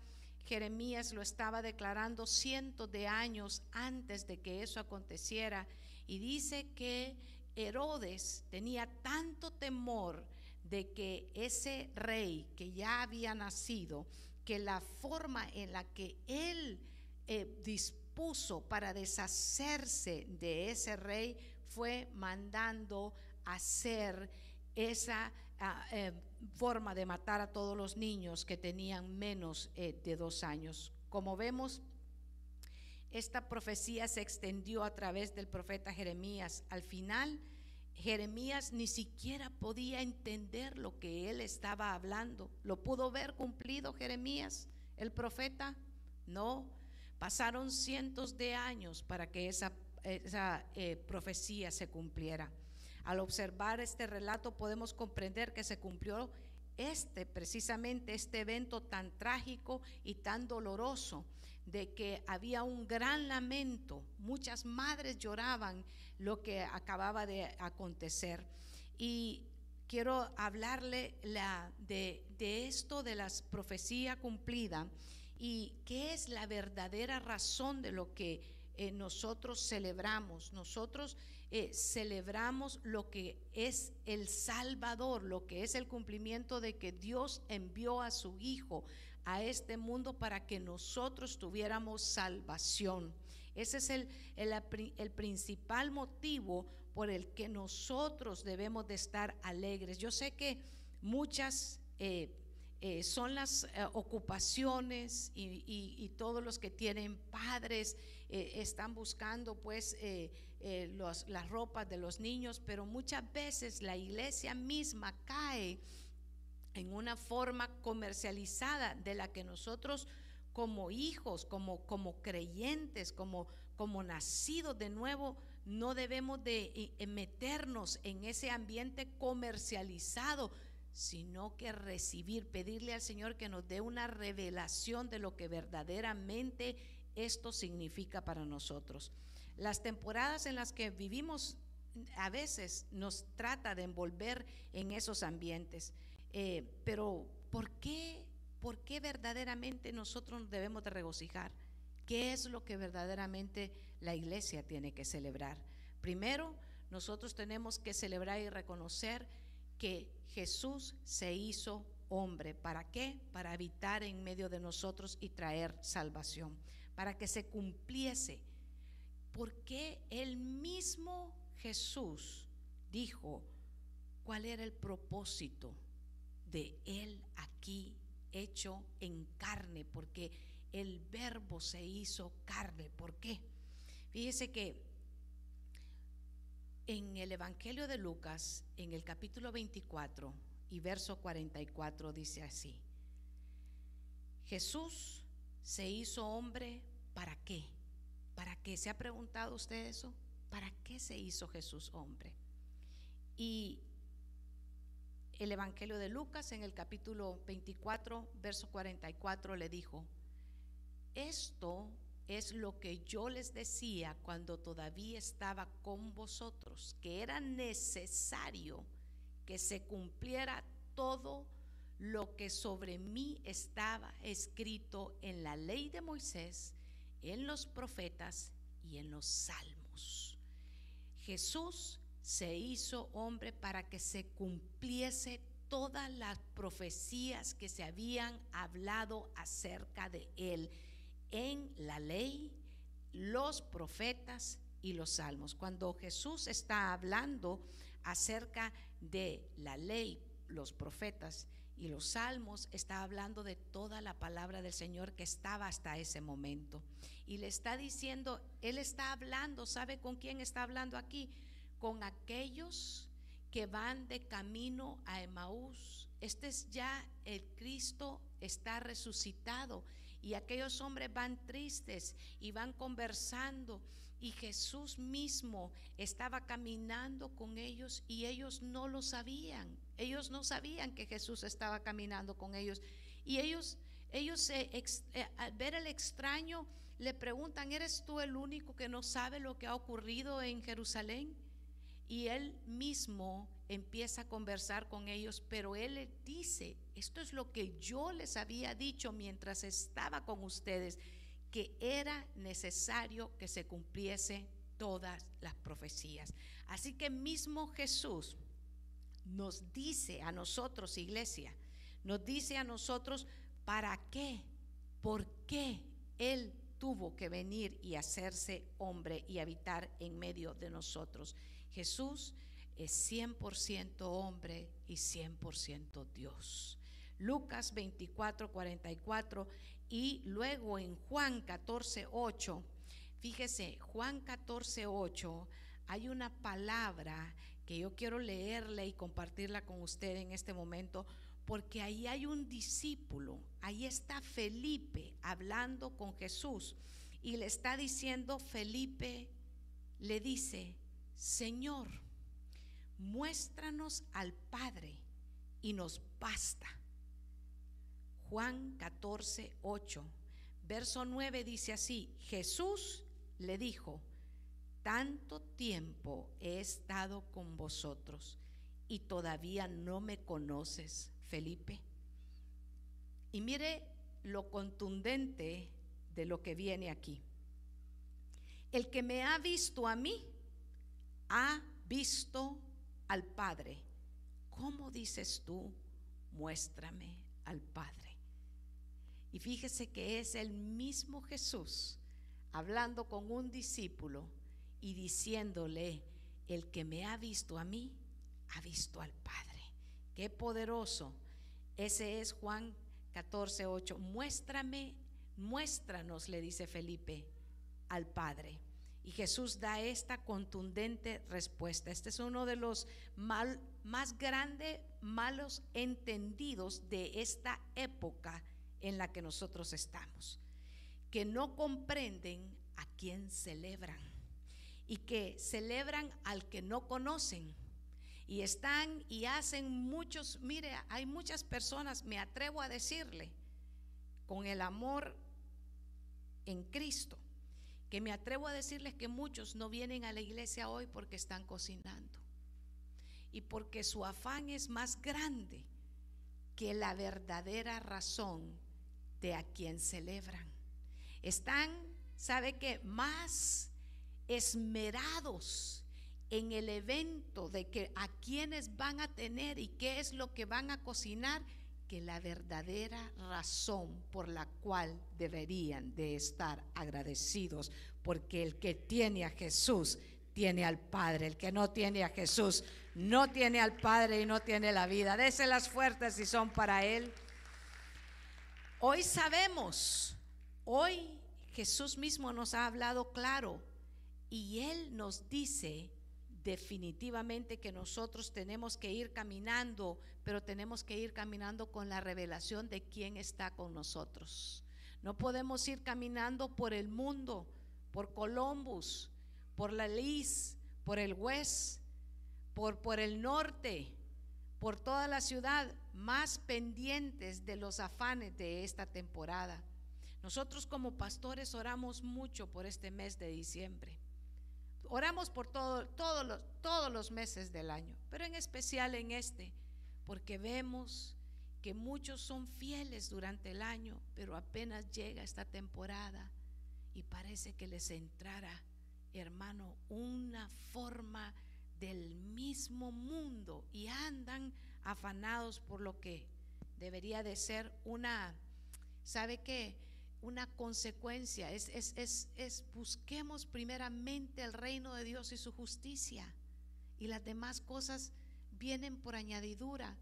Jeremías lo estaba declarando cientos de años antes de que eso aconteciera. Y dice que Herodes tenía tanto temor de que ese rey que ya había nacido, que la forma en la que él eh, dispuso para deshacerse de ese rey fue mandando hacer esa ah, eh, forma de matar a todos los niños que tenían menos eh, de dos años. Como vemos, esta profecía se extendió a través del profeta Jeremías. Al final, Jeremías ni siquiera podía entender lo que él estaba hablando. ¿Lo pudo ver cumplido Jeremías, el profeta? No. Pasaron cientos de años para que esa, eh, profecía se cumpliera. Al observar este relato podemos comprender que se cumplió este, precisamente este evento tan trágico y tan doloroso, de que había un gran lamento, muchas madres lloraban lo que acababa de acontecer. Y quiero hablarle la, de, de esto de las profecía cumplida y qué es la verdadera razón de lo que eh, nosotros celebramos. Nosotros eh, celebramos lo que es el Salvador, lo que es el cumplimiento de que Dios envió a su Hijo a este mundo para que nosotros tuviéramos salvación. Ese es el, el, principal motivo por el que nosotros debemos de estar alegres. Yo sé que muchas... Eh, eh, son las eh, ocupaciones y, todos los que tienen padres están buscando pues las ropas de los niños, pero muchas veces la iglesia misma cae en una forma comercializada de la que nosotros como hijos, como, como creyentes, como, como nacidos de nuevo, no debemos de eh, meternos en ese ambiente comercializado, sino que recibir, pedirle al Señor que nos dé una revelación de lo que verdaderamente esto significa para nosotros. Las temporadas en las que vivimos a veces nos trata de envolver en esos ambientes, eh, pero ¿por qué, ¿por qué verdaderamente nosotros nos debemos de regocijar? ¿Qué es lo que verdaderamente la iglesia tiene que celebrar? Primero, nosotros tenemos que celebrar y reconocer que Jesús se hizo hombre. ¿Para qué? Para habitar en medio de nosotros y traer salvación. Para que se cumpliese. Porque el mismo Jesús dijo cuál era el propósito de Él aquí hecho en carne. Porque el verbo se hizo carne. ¿Por qué? Fíjese que en el Evangelio de Lucas, en el capítulo 24 y verso 44, dice así, Jesús se hizo hombre para qué? ¿Para qué? ¿Se ha preguntado usted eso? ¿Para qué se hizo Jesús hombre? Y el Evangelio de Lucas en el capítulo 24, verso 44 le dijo, esto es lo que yo les decía cuando todavía estaba con vosotros, que era necesario que se cumpliera todo lo que sobre mí estaba escrito en la ley de Moisés, en los profetas y en los salmos. Jesús se hizo hombre para que se cumpliese todas las profecías que se habían hablado acerca de él en la ley, los profetas y los salmos. Cuando Jesús está hablando acerca de la ley, los profetas y los salmos, está hablando de toda la palabra del Señor que estaba hasta ese momento. Y le está diciendo, Él está hablando, ¿sabe con quién está hablando aquí? Con aquellos que van de camino a Emaús. Este es ya el Cristo, está resucitado y aquellos hombres van tristes y van conversando y Jesús mismo estaba caminando con ellos y ellos no lo sabían. Ellos no sabían que Jesús estaba caminando con ellos y ellos ellos eh, al ver el extraño le preguntan, ¿eres tú el único que no sabe lo que ha ocurrido en Jerusalén? Y él mismo empieza a conversar con ellos, pero él les dice, esto es lo que yo les había dicho mientras estaba con ustedes, que era necesario que se cumpliese todas las profecías. Así que mismo Jesús nos dice a nosotros, iglesia, nos dice a nosotros, ¿para qué? ¿Por qué Él tuvo que venir y hacerse hombre y habitar en medio de nosotros? Jesús es 100% hombre y 100% Dios. Lucas 24, 44 y luego en Juan 14, 8, fíjese, Juan 14, 8, hay una palabra que yo quiero leerle y compartirla con usted en este momento, porque ahí hay un discípulo, ahí está Felipe hablando con Jesús y le está diciendo, Felipe le dice, Señor, muéstranos al Padre y nos basta. Juan 14, 8, verso 9 dice así, Jesús le dijo, tanto tiempo he estado con vosotros y todavía no me conoces, Felipe. Y mire lo contundente de lo que viene aquí. El que me ha visto a mí, ha visto al Padre. ¿Cómo dices tú, muéstrame al Padre? Y fíjese que es el mismo Jesús hablando con un discípulo y diciéndole, el que me ha visto a mí, ha visto al Padre. Qué poderoso. Ese es Juan 14, 8. Muéstrame, muéstranos, le dice Felipe, al Padre. Y Jesús da esta contundente respuesta. Este es uno de los más grandes malos entendidos de esta época en la que nosotros estamos, que no comprenden a quién celebran y que celebran al que no conocen. Y están y hacen muchos, mire, hay muchas personas, me atrevo a decirle, con el amor en Cristo, que me atrevo a decirles que muchos no vienen a la iglesia hoy porque están cocinando y porque su afán es más grande que la verdadera razón de a quien celebran. Están, ¿sabe qué? Más esmerados en el evento de que a quienes van a tener y qué es lo que van a cocinar que la verdadera razón por la cual deberían de estar agradecidos, porque el que tiene a Jesús tiene al Padre, el que no tiene a Jesús no tiene al Padre y no tiene la vida. Déselas fuertes si son para Él. Hoy sabemos, hoy Jesús mismo nos ha hablado claro y Él nos dice definitivamente que nosotros tenemos que ir caminando, pero tenemos que ir caminando con la revelación de quién está con nosotros. No podemos ir caminando por el mundo, por Columbus, por la Lis, por el West, por, por el norte, por toda la ciudad, más pendientes de los afanes de esta temporada. Nosotros como pastores oramos mucho por este mes de diciembre. Oramos por todo, todos, los, todos los meses del año, pero en especial en este, porque vemos que muchos son fieles durante el año, pero apenas llega esta temporada y parece que les entrara, hermano, una forma del mismo mundo y andan afanados por lo que debería de ser una, ¿sabe qué? Una consecuencia, es, es, es, es, busquemos primeramente el reino de Dios y su justicia. Y las demás cosas vienen por añadidura.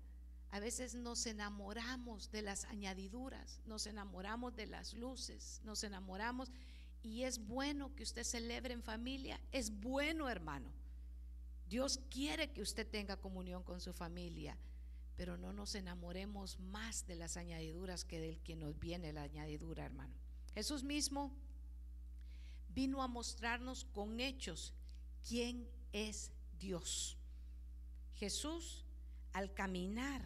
A veces nos enamoramos de las añadiduras, nos enamoramos de las luces, nos enamoramos. Y es bueno que usted celebre en familia, es bueno hermano. Dios quiere que usted tenga comunión con su familia pero no nos enamoremos más de las añadiduras que del que nos viene la añadidura, hermano. Jesús mismo vino a mostrarnos con hechos quién es Dios. Jesús, al caminar,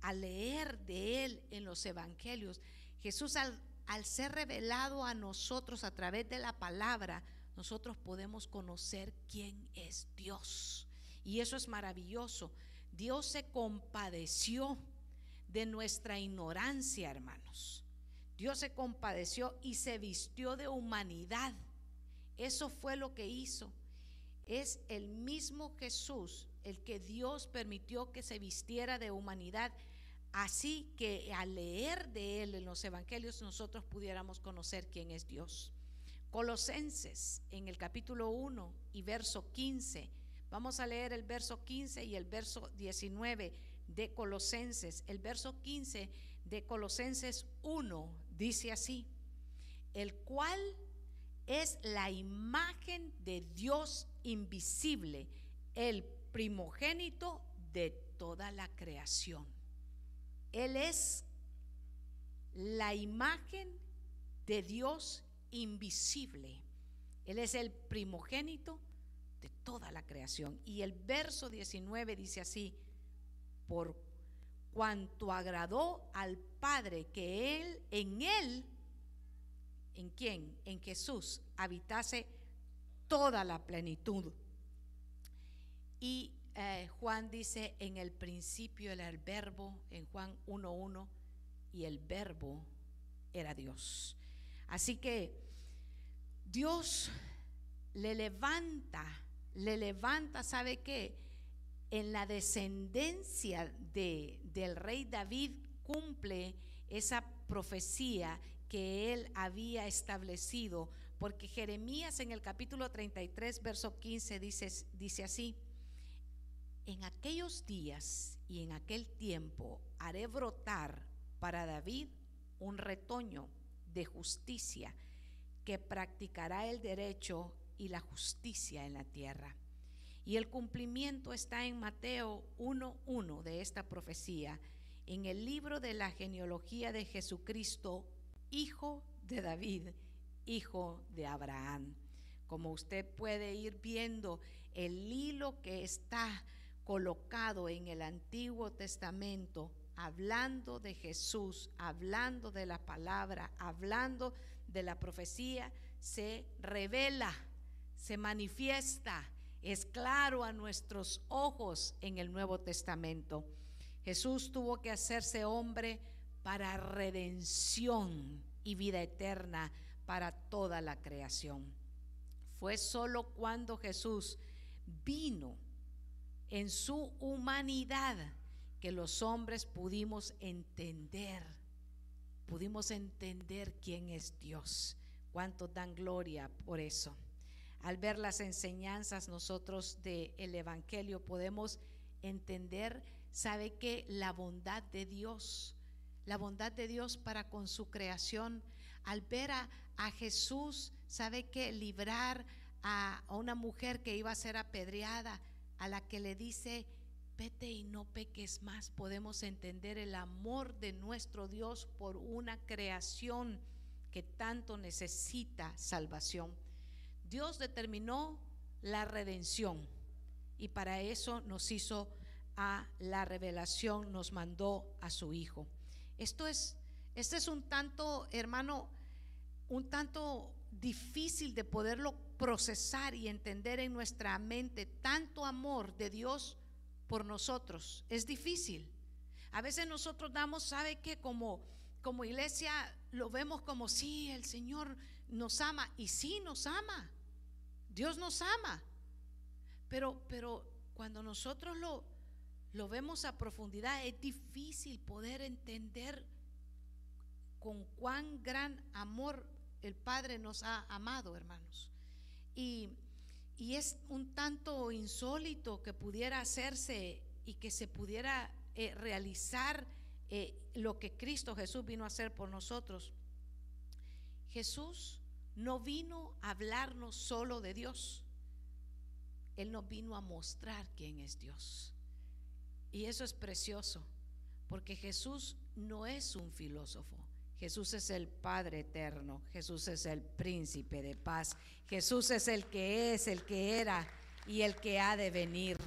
al leer de Él en los evangelios, Jesús al, ser revelado a nosotros a través de la palabra, nosotros podemos conocer quién es Dios. Y eso es maravilloso. Dios se compadeció de nuestra ignorancia, hermanos. Dios se compadeció y se vistió de humanidad. Eso fue lo que hizo. Es el mismo Jesús el que Dios permitió que se vistiera de humanidad. Así que al leer de Él en los evangelios nosotros pudiéramos conocer quién es Dios. Colosenses en el capítulo 1 y verso 15 Vamos a leer el verso 15 y el verso 19 de Colosenses. El verso 15 de Colosenses 1 dice así, el cual es la imagen de Dios invisible, el primogénito de toda la creación. Él es la imagen de Dios invisible. Él es el primogénito de toda la creación. Y el verso 19 dice así, por cuanto agradó al Padre que Él, en Él, ¿en quién? En Jesús, habitase toda la plenitud. Y eh, Juan dice, en el principio era el verbo, en Juan 1.1, y el verbo era Dios. Así que Dios le levanta le levanta, ¿sabe qué? En la descendencia de, del rey David cumple esa profecía que él había establecido, porque Jeremías en el capítulo 33, verso 15 dice, dice así, en aquellos días y en aquel tiempo haré brotar para David un retoño de justicia que practicará el derecho y la justicia en la tierra. Y el cumplimiento está en Mateo 1.1 de esta profecía, en el libro de la genealogía de Jesucristo, hijo de David, hijo de Abraham. como usted puede ir viendo, el hilo que está colocado en el Antiguo Testamento, hablando de Jesús, hablando de la palabra, hablando de la profecía, se revela, se manifiesta, es claro a nuestros ojos en el Nuevo Testamento. Jesús tuvo que hacerse hombre para redención y vida eterna para toda la creación. Fue solo cuando Jesús vino en su humanidad que los hombres pudimos entender, pudimos entender quién es Dios. Cuánto dan gloria por eso. Al ver las enseñanzas nosotros del Evangelio podemos entender, sabe que la bondad de Dios, la bondad de Dios para con su creación, al ver a, Jesús, sabe que librar a una mujer que iba a ser apedreada, a la que le dice, vete y no peques más, podemos entender el amor de nuestro Dios por una creación que tanto necesita salvación. Dios determinó la redención y para eso nos hizo a la revelación, nos mandó a su Hijo. Esto es, este es un tanto, hermano, un tanto difícil de poderlo procesar y entender en nuestra mente tanto amor de Dios por nosotros. Es difícil. A veces nosotros damos, ¿sabe qué? Como, como iglesia lo vemos como sí, el Señor nos ama y sí nos ama. Dios nos ama. Pero, pero cuando nosotros lo, lo vemos a profundidad, es difícil poder entender con cuán gran amor el Padre nos ha amado, hermanos. Y, y es un tanto insólito que pudiera hacerse y que se pudiera eh, realizar eh, lo que Cristo Jesús vino a hacer por nosotros. Jesús no vino a hablarnos solo de Dios. Él nos vino a mostrar quién es Dios. Y eso es precioso, porque Jesús no es un filósofo. Jesús es el Padre eterno, Jesús es el príncipe de paz, Jesús es el que es, el que era y el que ha de venir.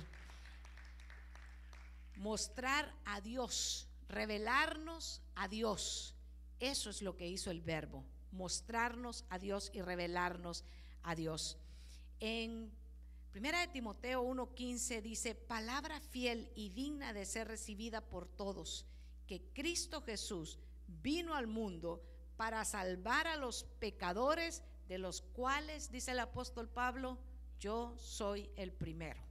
Mostrar a Dios, revelarnos a Dios, eso es lo que hizo el verbo, mostrarnos a Dios y revelarnos a Dios. En Primera de Timoteo 1:15 dice, palabra fiel y digna de ser recibida por todos, que Cristo Jesús vino al mundo para salvar a los pecadores, de los cuales, dice el apóstol Pablo, yo soy el primero.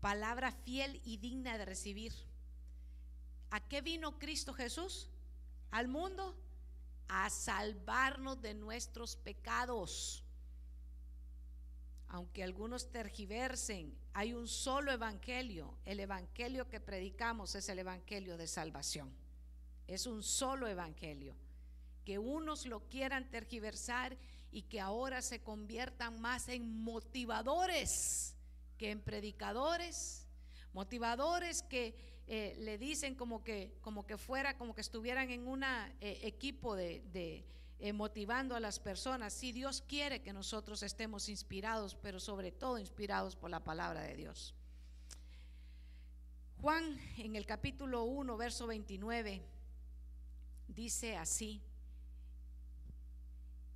Palabra fiel y digna de recibir. ¿A qué vino Cristo Jesús? Al mundo a salvarnos de nuestros pecados. Aunque algunos tergiversen, hay un solo evangelio. El evangelio que predicamos es el evangelio de salvación. Es un solo evangelio. Que unos lo quieran tergiversar y que ahora se conviertan más en motivadores que en predicadores. Motivadores que eh, le dicen como que, como que fuera, como que estuvieran en un eh, equipo de, eh, motivando a las personas. Si Dios quiere que nosotros estemos inspirados, pero sobre todo inspirados por la palabra de Dios. Juan en el capítulo 1, verso 29 dice así,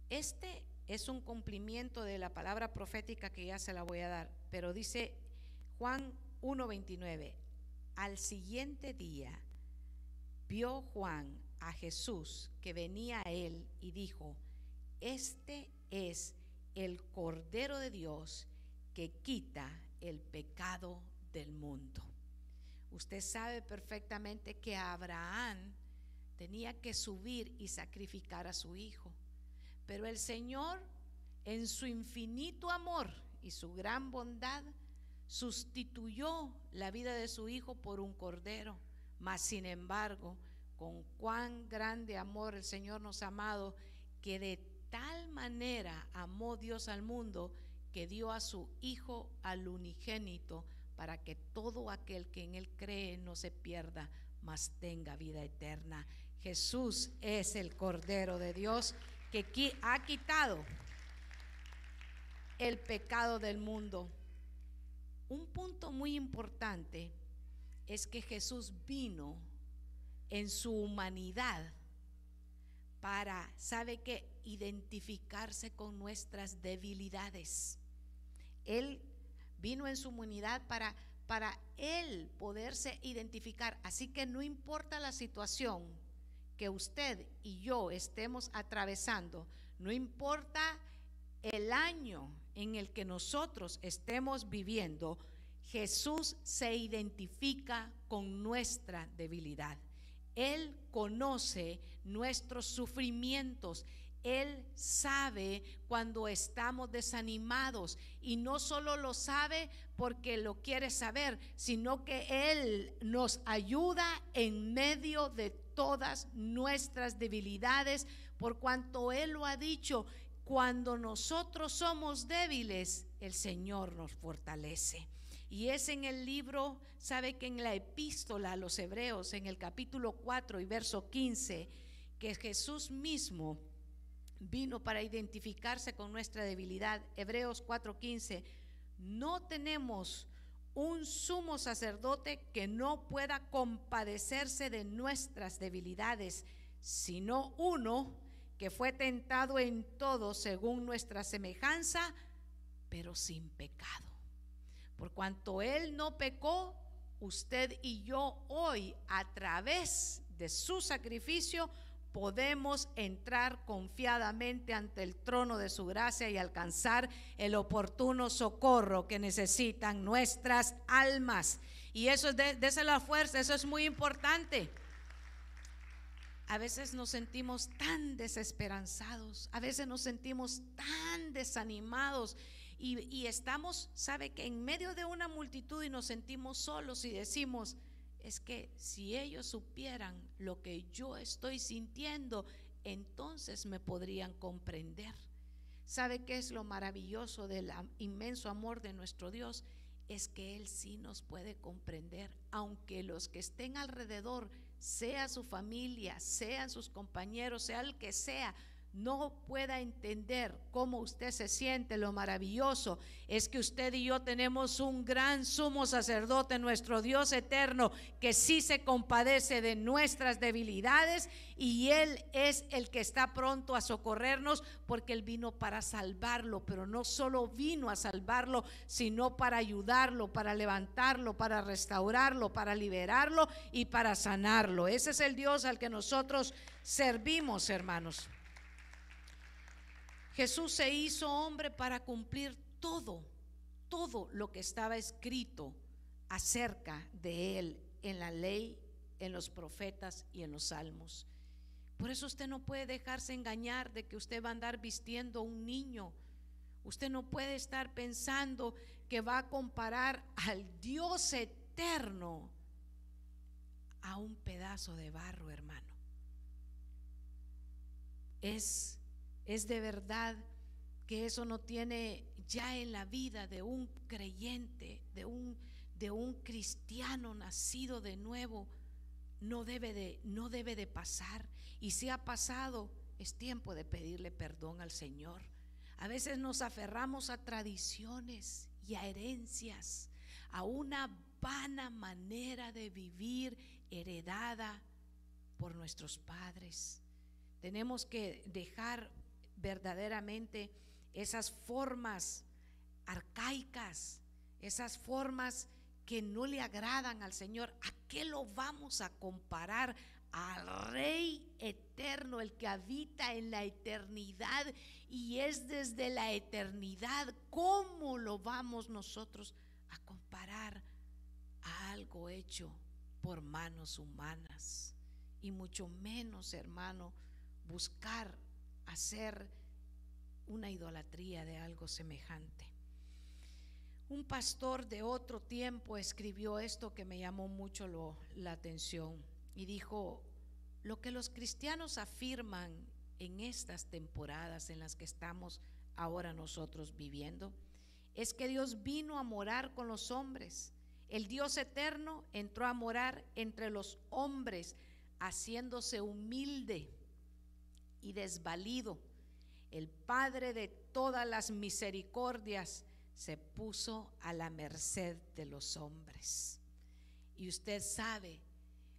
este es un cumplimiento de la palabra profética que ya se la voy a dar, pero dice Juan 1.29, al siguiente día vio Juan a Jesús que venía a él y dijo, este es el Cordero de Dios que quita el pecado del mundo. Usted sabe perfectamente que Abraham tenía que subir y sacrificar a su hijo. Pero el Señor, en su infinito amor y su gran bondad, sustituyó la vida de su hijo por un cordero. Mas, sin embargo, con cuán grande amor el Señor nos ha amado, que de tal manera amó Dios al mundo, que dio a su Hijo al unigénito, para que todo aquel que en Él cree no se pierda, mas tenga vida eterna. Jesús es el Cordero de Dios que ha quitado el pecado del mundo. Un punto muy importante es que Jesús vino en su humanidad para, ¿sabe qué? Identificarse con nuestras debilidades. Él vino en su humanidad para, para Él poderse identificar. Así que no importa la situación que usted y yo estemos atravesando, no importa el año en el que nosotros estemos viviendo, Jesús se identifica con nuestra debilidad. Él conoce nuestros sufrimientos. Él sabe cuando estamos desanimados y no solo lo sabe porque lo quiere saber, sino que Él nos ayuda en medio de todas nuestras debilidades, por cuanto Él lo ha dicho, cuando nosotros somos débiles, el Señor nos fortalece. Y es en el libro, sabe que en la epístola a los hebreos, en el capítulo 4 y verso 15, que Jesús mismo vino para identificarse con nuestra debilidad. Hebreos 4:15, no tenemos un sumo sacerdote que no pueda compadecerse de nuestras debilidades, sino uno que fue tentado en todo según nuestra semejanza, pero sin pecado. Por cuanto Él no pecó, usted y yo hoy, a través de su sacrificio, podemos entrar confiadamente ante el trono de su gracia y alcanzar el oportuno socorro que necesitan nuestras almas. Y eso es de, de la fuerza, eso es muy importante. A veces nos sentimos tan desesperanzados, a veces nos sentimos tan desanimados y, estamos, sabe que en medio de una multitud y nos sentimos solos y decimos, es que si ellos supieran lo que yo estoy sintiendo, entonces me podrían comprender. ¿Sabe qué es lo maravilloso del inmenso amor de nuestro Dios? Es que Él sí nos puede comprender, aunque los que estén alrededor sea su familia, sean sus compañeros, sea el que sea, no pueda entender cómo usted se siente, lo maravilloso es que usted y yo tenemos un gran sumo sacerdote, nuestro Dios eterno, que sí se compadece de nuestras debilidades y Él es el que está pronto a socorrernos porque Él vino para salvarlo, pero no solo vino a salvarlo, sino para ayudarlo, para levantarlo, para restaurarlo, para liberarlo y para sanarlo. Ese es el Dios al que nosotros servimos, hermanos. Jesús se hizo hombre para cumplir todo, todo lo que estaba escrito acerca de él en la ley, en los profetas y en los salmos. Por eso usted no puede dejarse engañar de que usted va a andar vistiendo a un niño. Usted no puede estar pensando que va a comparar al Dios eterno a un pedazo de barro, hermano. Es es de verdad que eso no tiene ya en la vida de un creyente, de un, de un cristiano nacido de nuevo, no debe de, no debe de pasar. Y si ha pasado, es tiempo de pedirle perdón al Señor. A veces nos aferramos a tradiciones y a herencias, a una vana manera de vivir heredada por nuestros padres. Tenemos que dejar verdaderamente esas formas arcaicas, esas formas que no le agradan al Señor, ¿a qué lo vamos a comparar? Al Rey eterno, el que habita en la eternidad y es desde la eternidad. ¿Cómo lo vamos nosotros a comparar a algo hecho por manos humanas? Y mucho menos, hermano, buscar hacer una idolatría de algo semejante. Un pastor de otro tiempo escribió esto que me llamó mucho la atención y dijo, lo que los cristianos afirman en estas temporadas en las que estamos ahora nosotros viviendo es que Dios vino a morar con los hombres. El Dios eterno entró a morar entre los hombres, haciéndose humilde y desvalido. el Padre de todas las misericordias, se puso a la merced de los hombres. Y usted sabe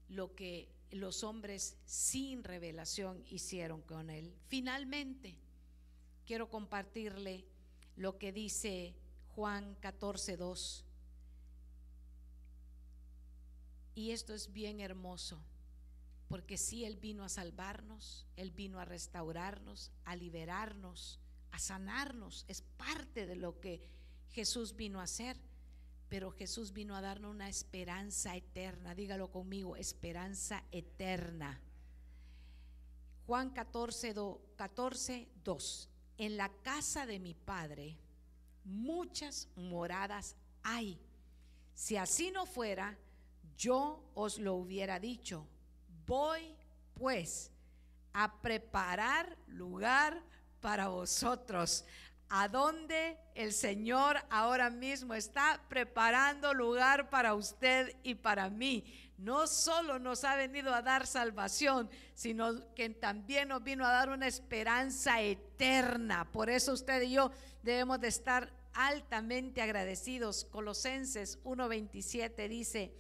lo que los hombres sin revelación hicieron con él. Finalmente, quiero compartirle lo que dice Juan 14, 2. Y esto es bien hermoso, porque si Él vino a salvarnos, Él vino a restaurarnos, a liberarnos, a sanarnos, es parte de lo que Jesús vino a hacer. Pero Jesús vino a darnos una esperanza eterna. Dígalo conmigo, esperanza eterna. Juan 14, 14, 2. En la casa de mi Padre muchas moradas hay. Si así no fuera, yo os lo hubiera dicho. Voy pues a preparar lugar para vosotros a donde el Señor ahora mismo está preparando lugar para usted y para mí. No solo nos ha venido a dar salvación, sino que también nos vino a dar una esperanza eterna. Por eso usted y yo debemos de estar altamente agradecidos. Colosenses 1:27 dice,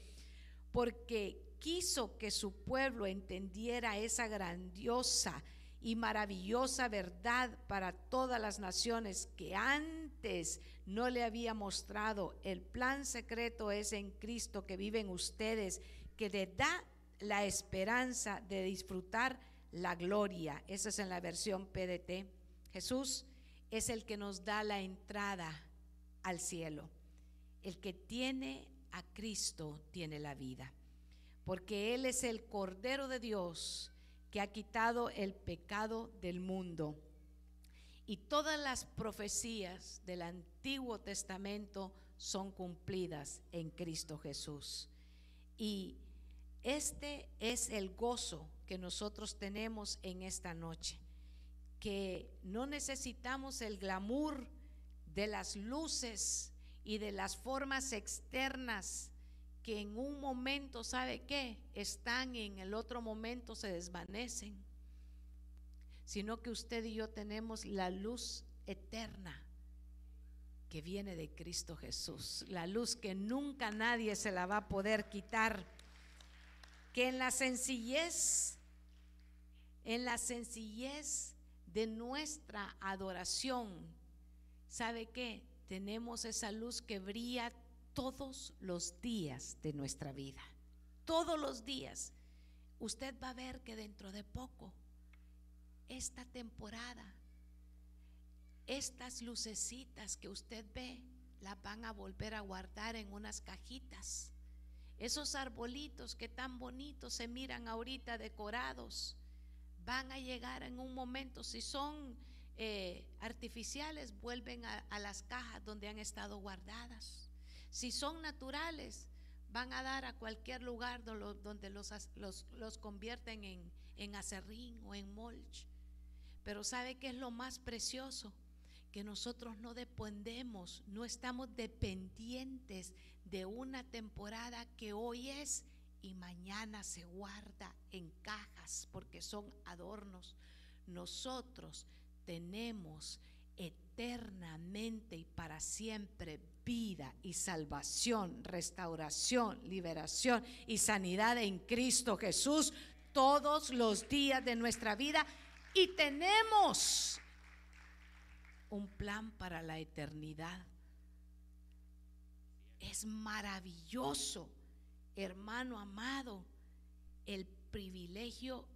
porque quiso que su pueblo entendiera esa grandiosa y maravillosa verdad para todas las naciones que antes no le había mostrado. El plan secreto es en Cristo que viven ustedes, que le da la esperanza de disfrutar la gloria. Esa es en la versión PDT. Jesús es el que nos da la entrada al cielo. El que tiene a Cristo tiene la vida, porque Él es el Cordero de Dios que ha quitado el pecado del mundo. Y todas las profecías del Antiguo Testamento son cumplidas en Cristo Jesús. Y este es el gozo que nosotros tenemos en esta noche, que no necesitamos el glamour de las luces y de las formas externas que en un momento, ¿sabe qué? Están y en el otro momento se desvanecen, sino que usted y yo tenemos la luz eterna que viene de Cristo Jesús, la luz que nunca nadie se la va a poder quitar, que en la sencillez, en la sencillez de nuestra adoración, ¿sabe qué? Tenemos esa luz que brilla todos los días de nuestra vida. Todos los días. Usted va a ver que dentro de poco, esta temporada, estas lucecitas que usted ve, las van a volver a guardar en unas cajitas. Esos arbolitos que tan bonitos se miran ahorita decorados, van a llegar en un momento, si son eh, artificiales, vuelven a, a las cajas donde han estado guardadas. Si son naturales, van a dar a cualquier lugar donde los, los, convierten en, en acerrín o en mulch. Pero ¿sabe qué es lo más precioso? Que nosotros no dependemos, no estamos dependientes de una temporada que hoy es y mañana se guarda en cajas porque son adornos. Nosotros tenemos eternamente y para siempre vida y salvación, restauración, liberación y sanidad en Cristo Jesús todos los días de nuestra vida y tenemos un plan para la eternidad. Es maravilloso, hermano amado, el privilegio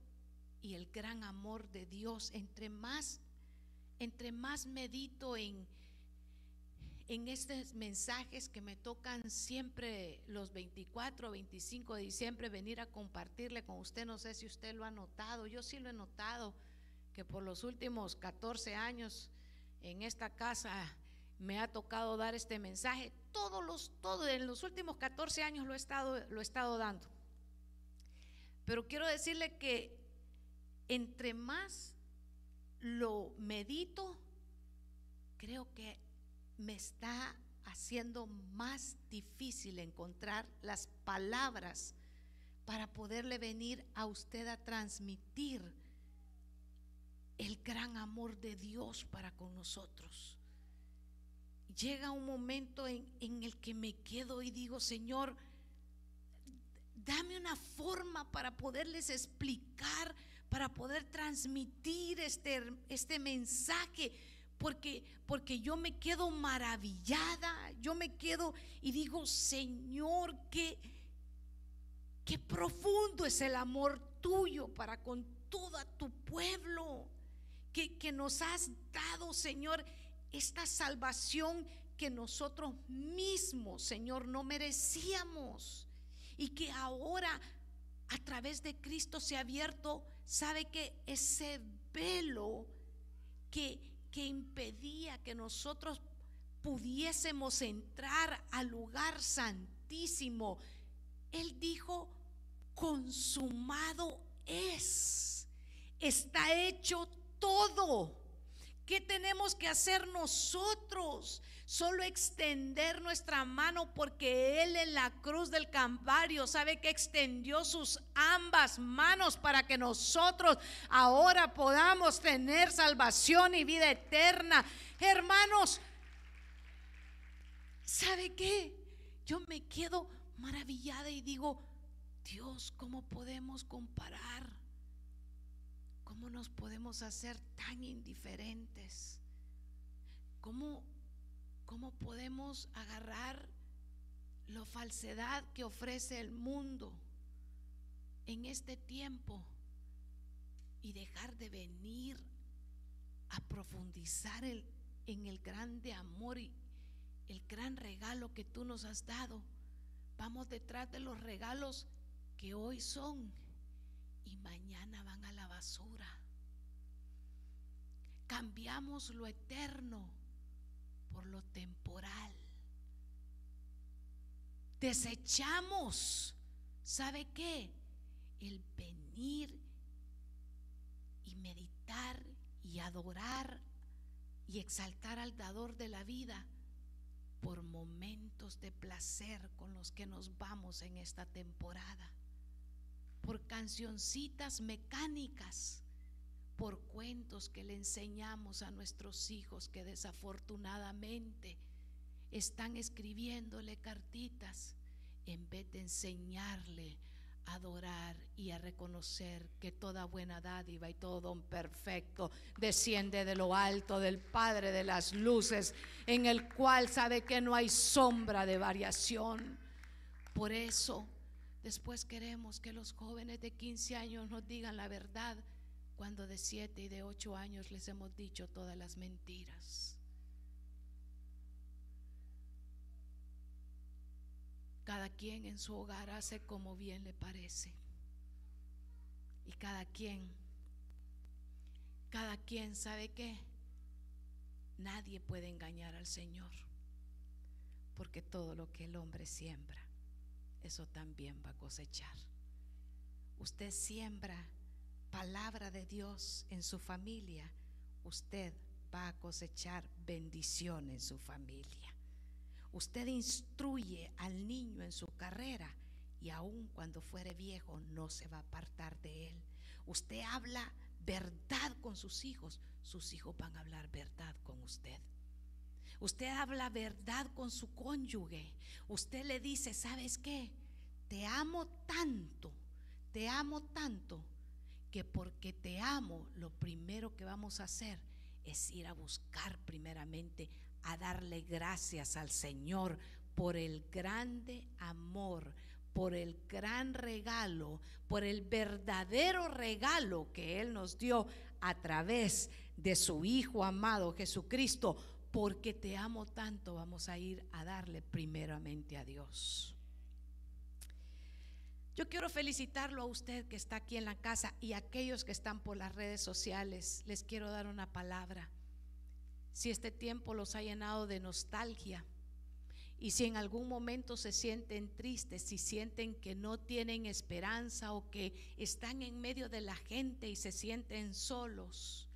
y el gran amor de Dios. Entre más, entre más medito en, en estos mensajes que me tocan siempre los 24 o 25 de diciembre venir a compartirle con usted. No sé si usted lo ha notado, yo sí lo he notado, que por los últimos 14 años en esta casa me ha tocado dar este mensaje. Todos los, todos, en los últimos 14 años lo he estado, lo he estado dando. Pero quiero decirle que entre más lo medito, creo que me está haciendo más difícil encontrar las palabras para poderle venir a usted a transmitir el gran amor de Dios para con nosotros. Llega un momento en, en el que me quedo y digo, Señor, dame una forma para poderles explicar, para poder transmitir este, este mensaje. Porque, porque yo me quedo maravillada, yo me quedo y digo, Señor, qué, qué profundo es el amor tuyo para con todo tu pueblo, que, que nos has dado, Señor, esta salvación que nosotros mismos, Señor, no merecíamos y que ahora a través de Cristo se ha abierto, sabe que ese velo que, que impedía que nosotros pudiésemos entrar al lugar santísimo, Él dijo, consumado es, está hecho todo. ¿Qué tenemos que hacer nosotros? Solo extender nuestra mano porque Él en la cruz del Calvario sabe que extendió sus ambas manos para que nosotros ahora podamos tener salvación y vida eterna. Hermanos, ¿sabe qué? Yo me quedo maravillada y digo, Dios, ¿cómo podemos comparar? ¿Cómo nos podemos hacer tan indiferentes? ¿Cómo, cómo podemos agarrar la falsedad que ofrece el mundo en este tiempo y dejar de venir a profundizar en el grande amor y el gran regalo que tú nos has dado? Vamos detrás de los regalos que hoy son y mañana van a la basura. Cambiamos lo eterno por lo temporal. Desechamos, ¿sabe qué? El venir y meditar y adorar y exaltar al dador de la vida por momentos de placer con los que nos vamos en esta temporada por cancioncitas mecánicas, por cuentos que le enseñamos a nuestros hijos que desafortunadamente están escribiéndole cartitas en vez de enseñarle a adorar y a reconocer que toda buena dádiva y todo don perfecto desciende de lo alto del Padre de las luces, en el cual sabe que no hay sombra de variación. Por eso Después queremos que los jóvenes de 15 años nos digan la verdad cuando de 7 y de 8 años les hemos dicho todas las mentiras. Cada quien en su hogar hace como bien le parece. Y cada quien, cada quien sabe que nadie puede engañar al Señor. Porque todo lo que el hombre siembra eso también va a cosechar. Usted siembra palabra de Dios en su familia, usted va a cosechar bendición en su familia. Usted instruye al niño en su carrera y aun cuando fuere viejo no se va a apartar de él. Usted habla verdad con sus hijos, sus hijos van a hablar verdad con usted. Usted habla verdad con su cónyuge. Usted le dice, ¿sabes qué? Te amo tanto, te amo tanto, que porque te amo, lo primero que vamos a hacer es ir a buscar primeramente, a darle gracias al Señor por el grande amor, por el gran regalo, por el verdadero regalo que Él nos dio a través de su Hijo amado Jesucristo porque te amo tanto, vamos a ir a darle primeramente a Dios. Yo quiero felicitarlo a usted que está aquí en la casa y a aquellos que están por las redes sociales. Les quiero dar una palabra. Si este tiempo los ha llenado de nostalgia y si en algún momento se sienten tristes, si sienten que no tienen esperanza o que están en medio de la gente y se sienten solos,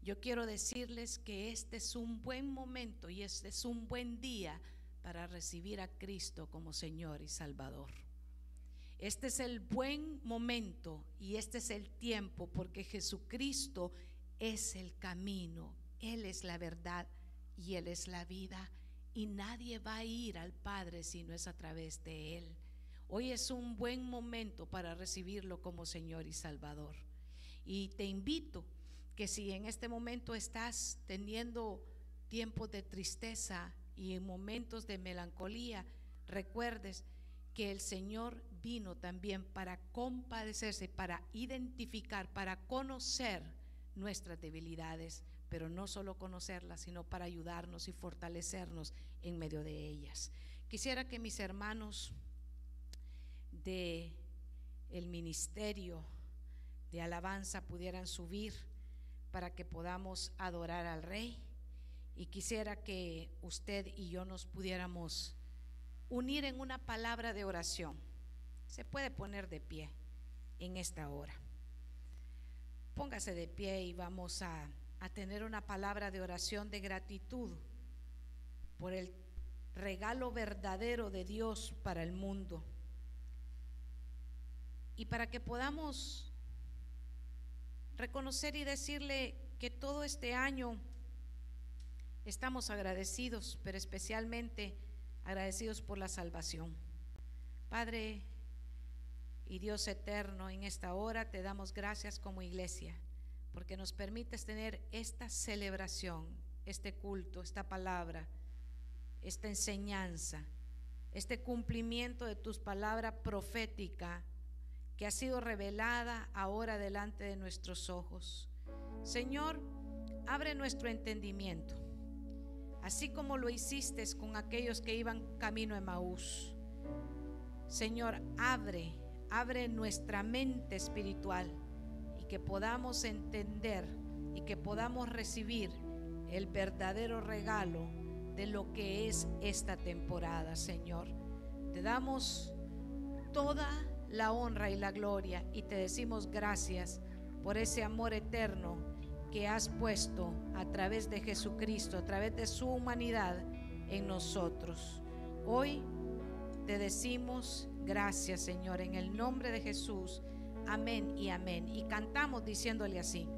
yo quiero decirles que este es un buen momento y este es un buen día para recibir a Cristo como Señor y Salvador. Este es el buen momento y este es el tiempo porque Jesucristo es el camino, Él es la verdad y Él es la vida. Y nadie va a ir al Padre si no es a través de Él. Hoy es un buen momento para recibirlo como Señor y Salvador. Y te invito que si en este momento estás teniendo tiempos de tristeza y en momentos de melancolía, recuerdes que el Señor vino también para compadecerse, para identificar, para conocer nuestras debilidades, pero no solo conocerlas, sino para ayudarnos y fortalecernos en medio de ellas. Quisiera que mis hermanos de el ministerio de alabanza pudieran subir para que podamos adorar al rey y quisiera que usted y yo nos pudiéramos unir en una palabra de oración. Se puede poner de pie en esta hora. Póngase de pie y vamos a, tener una palabra de oración de gratitud por el regalo verdadero de Dios para el mundo. Y para que podamos reconocer y decirle que todo este año estamos agradecidos, pero especialmente agradecidos por la salvación. Padre y Dios eterno, en esta hora te damos gracias como iglesia, porque nos permites tener esta celebración, este culto, esta palabra, esta enseñanza, este cumplimiento de tus palabras profética que ha sido revelada ahora delante de nuestros ojos. Señor, abre nuestro entendimiento así como lo hiciste con aquellos que iban camino a Maús. Señor, abre, abre nuestra mente espiritual y que podamos entender y que podamos recibir el verdadero regalo de lo que es esta temporada, Señor. Te damos toda la honra y la gloria y te decimos gracias por ese amor eterno que has puesto a través de Jesucristo, a través de su humanidad en nosotros. Hoy te decimos gracias, Señor, en el nombre de Jesús. Amén y amén. Y cantamos diciéndole así.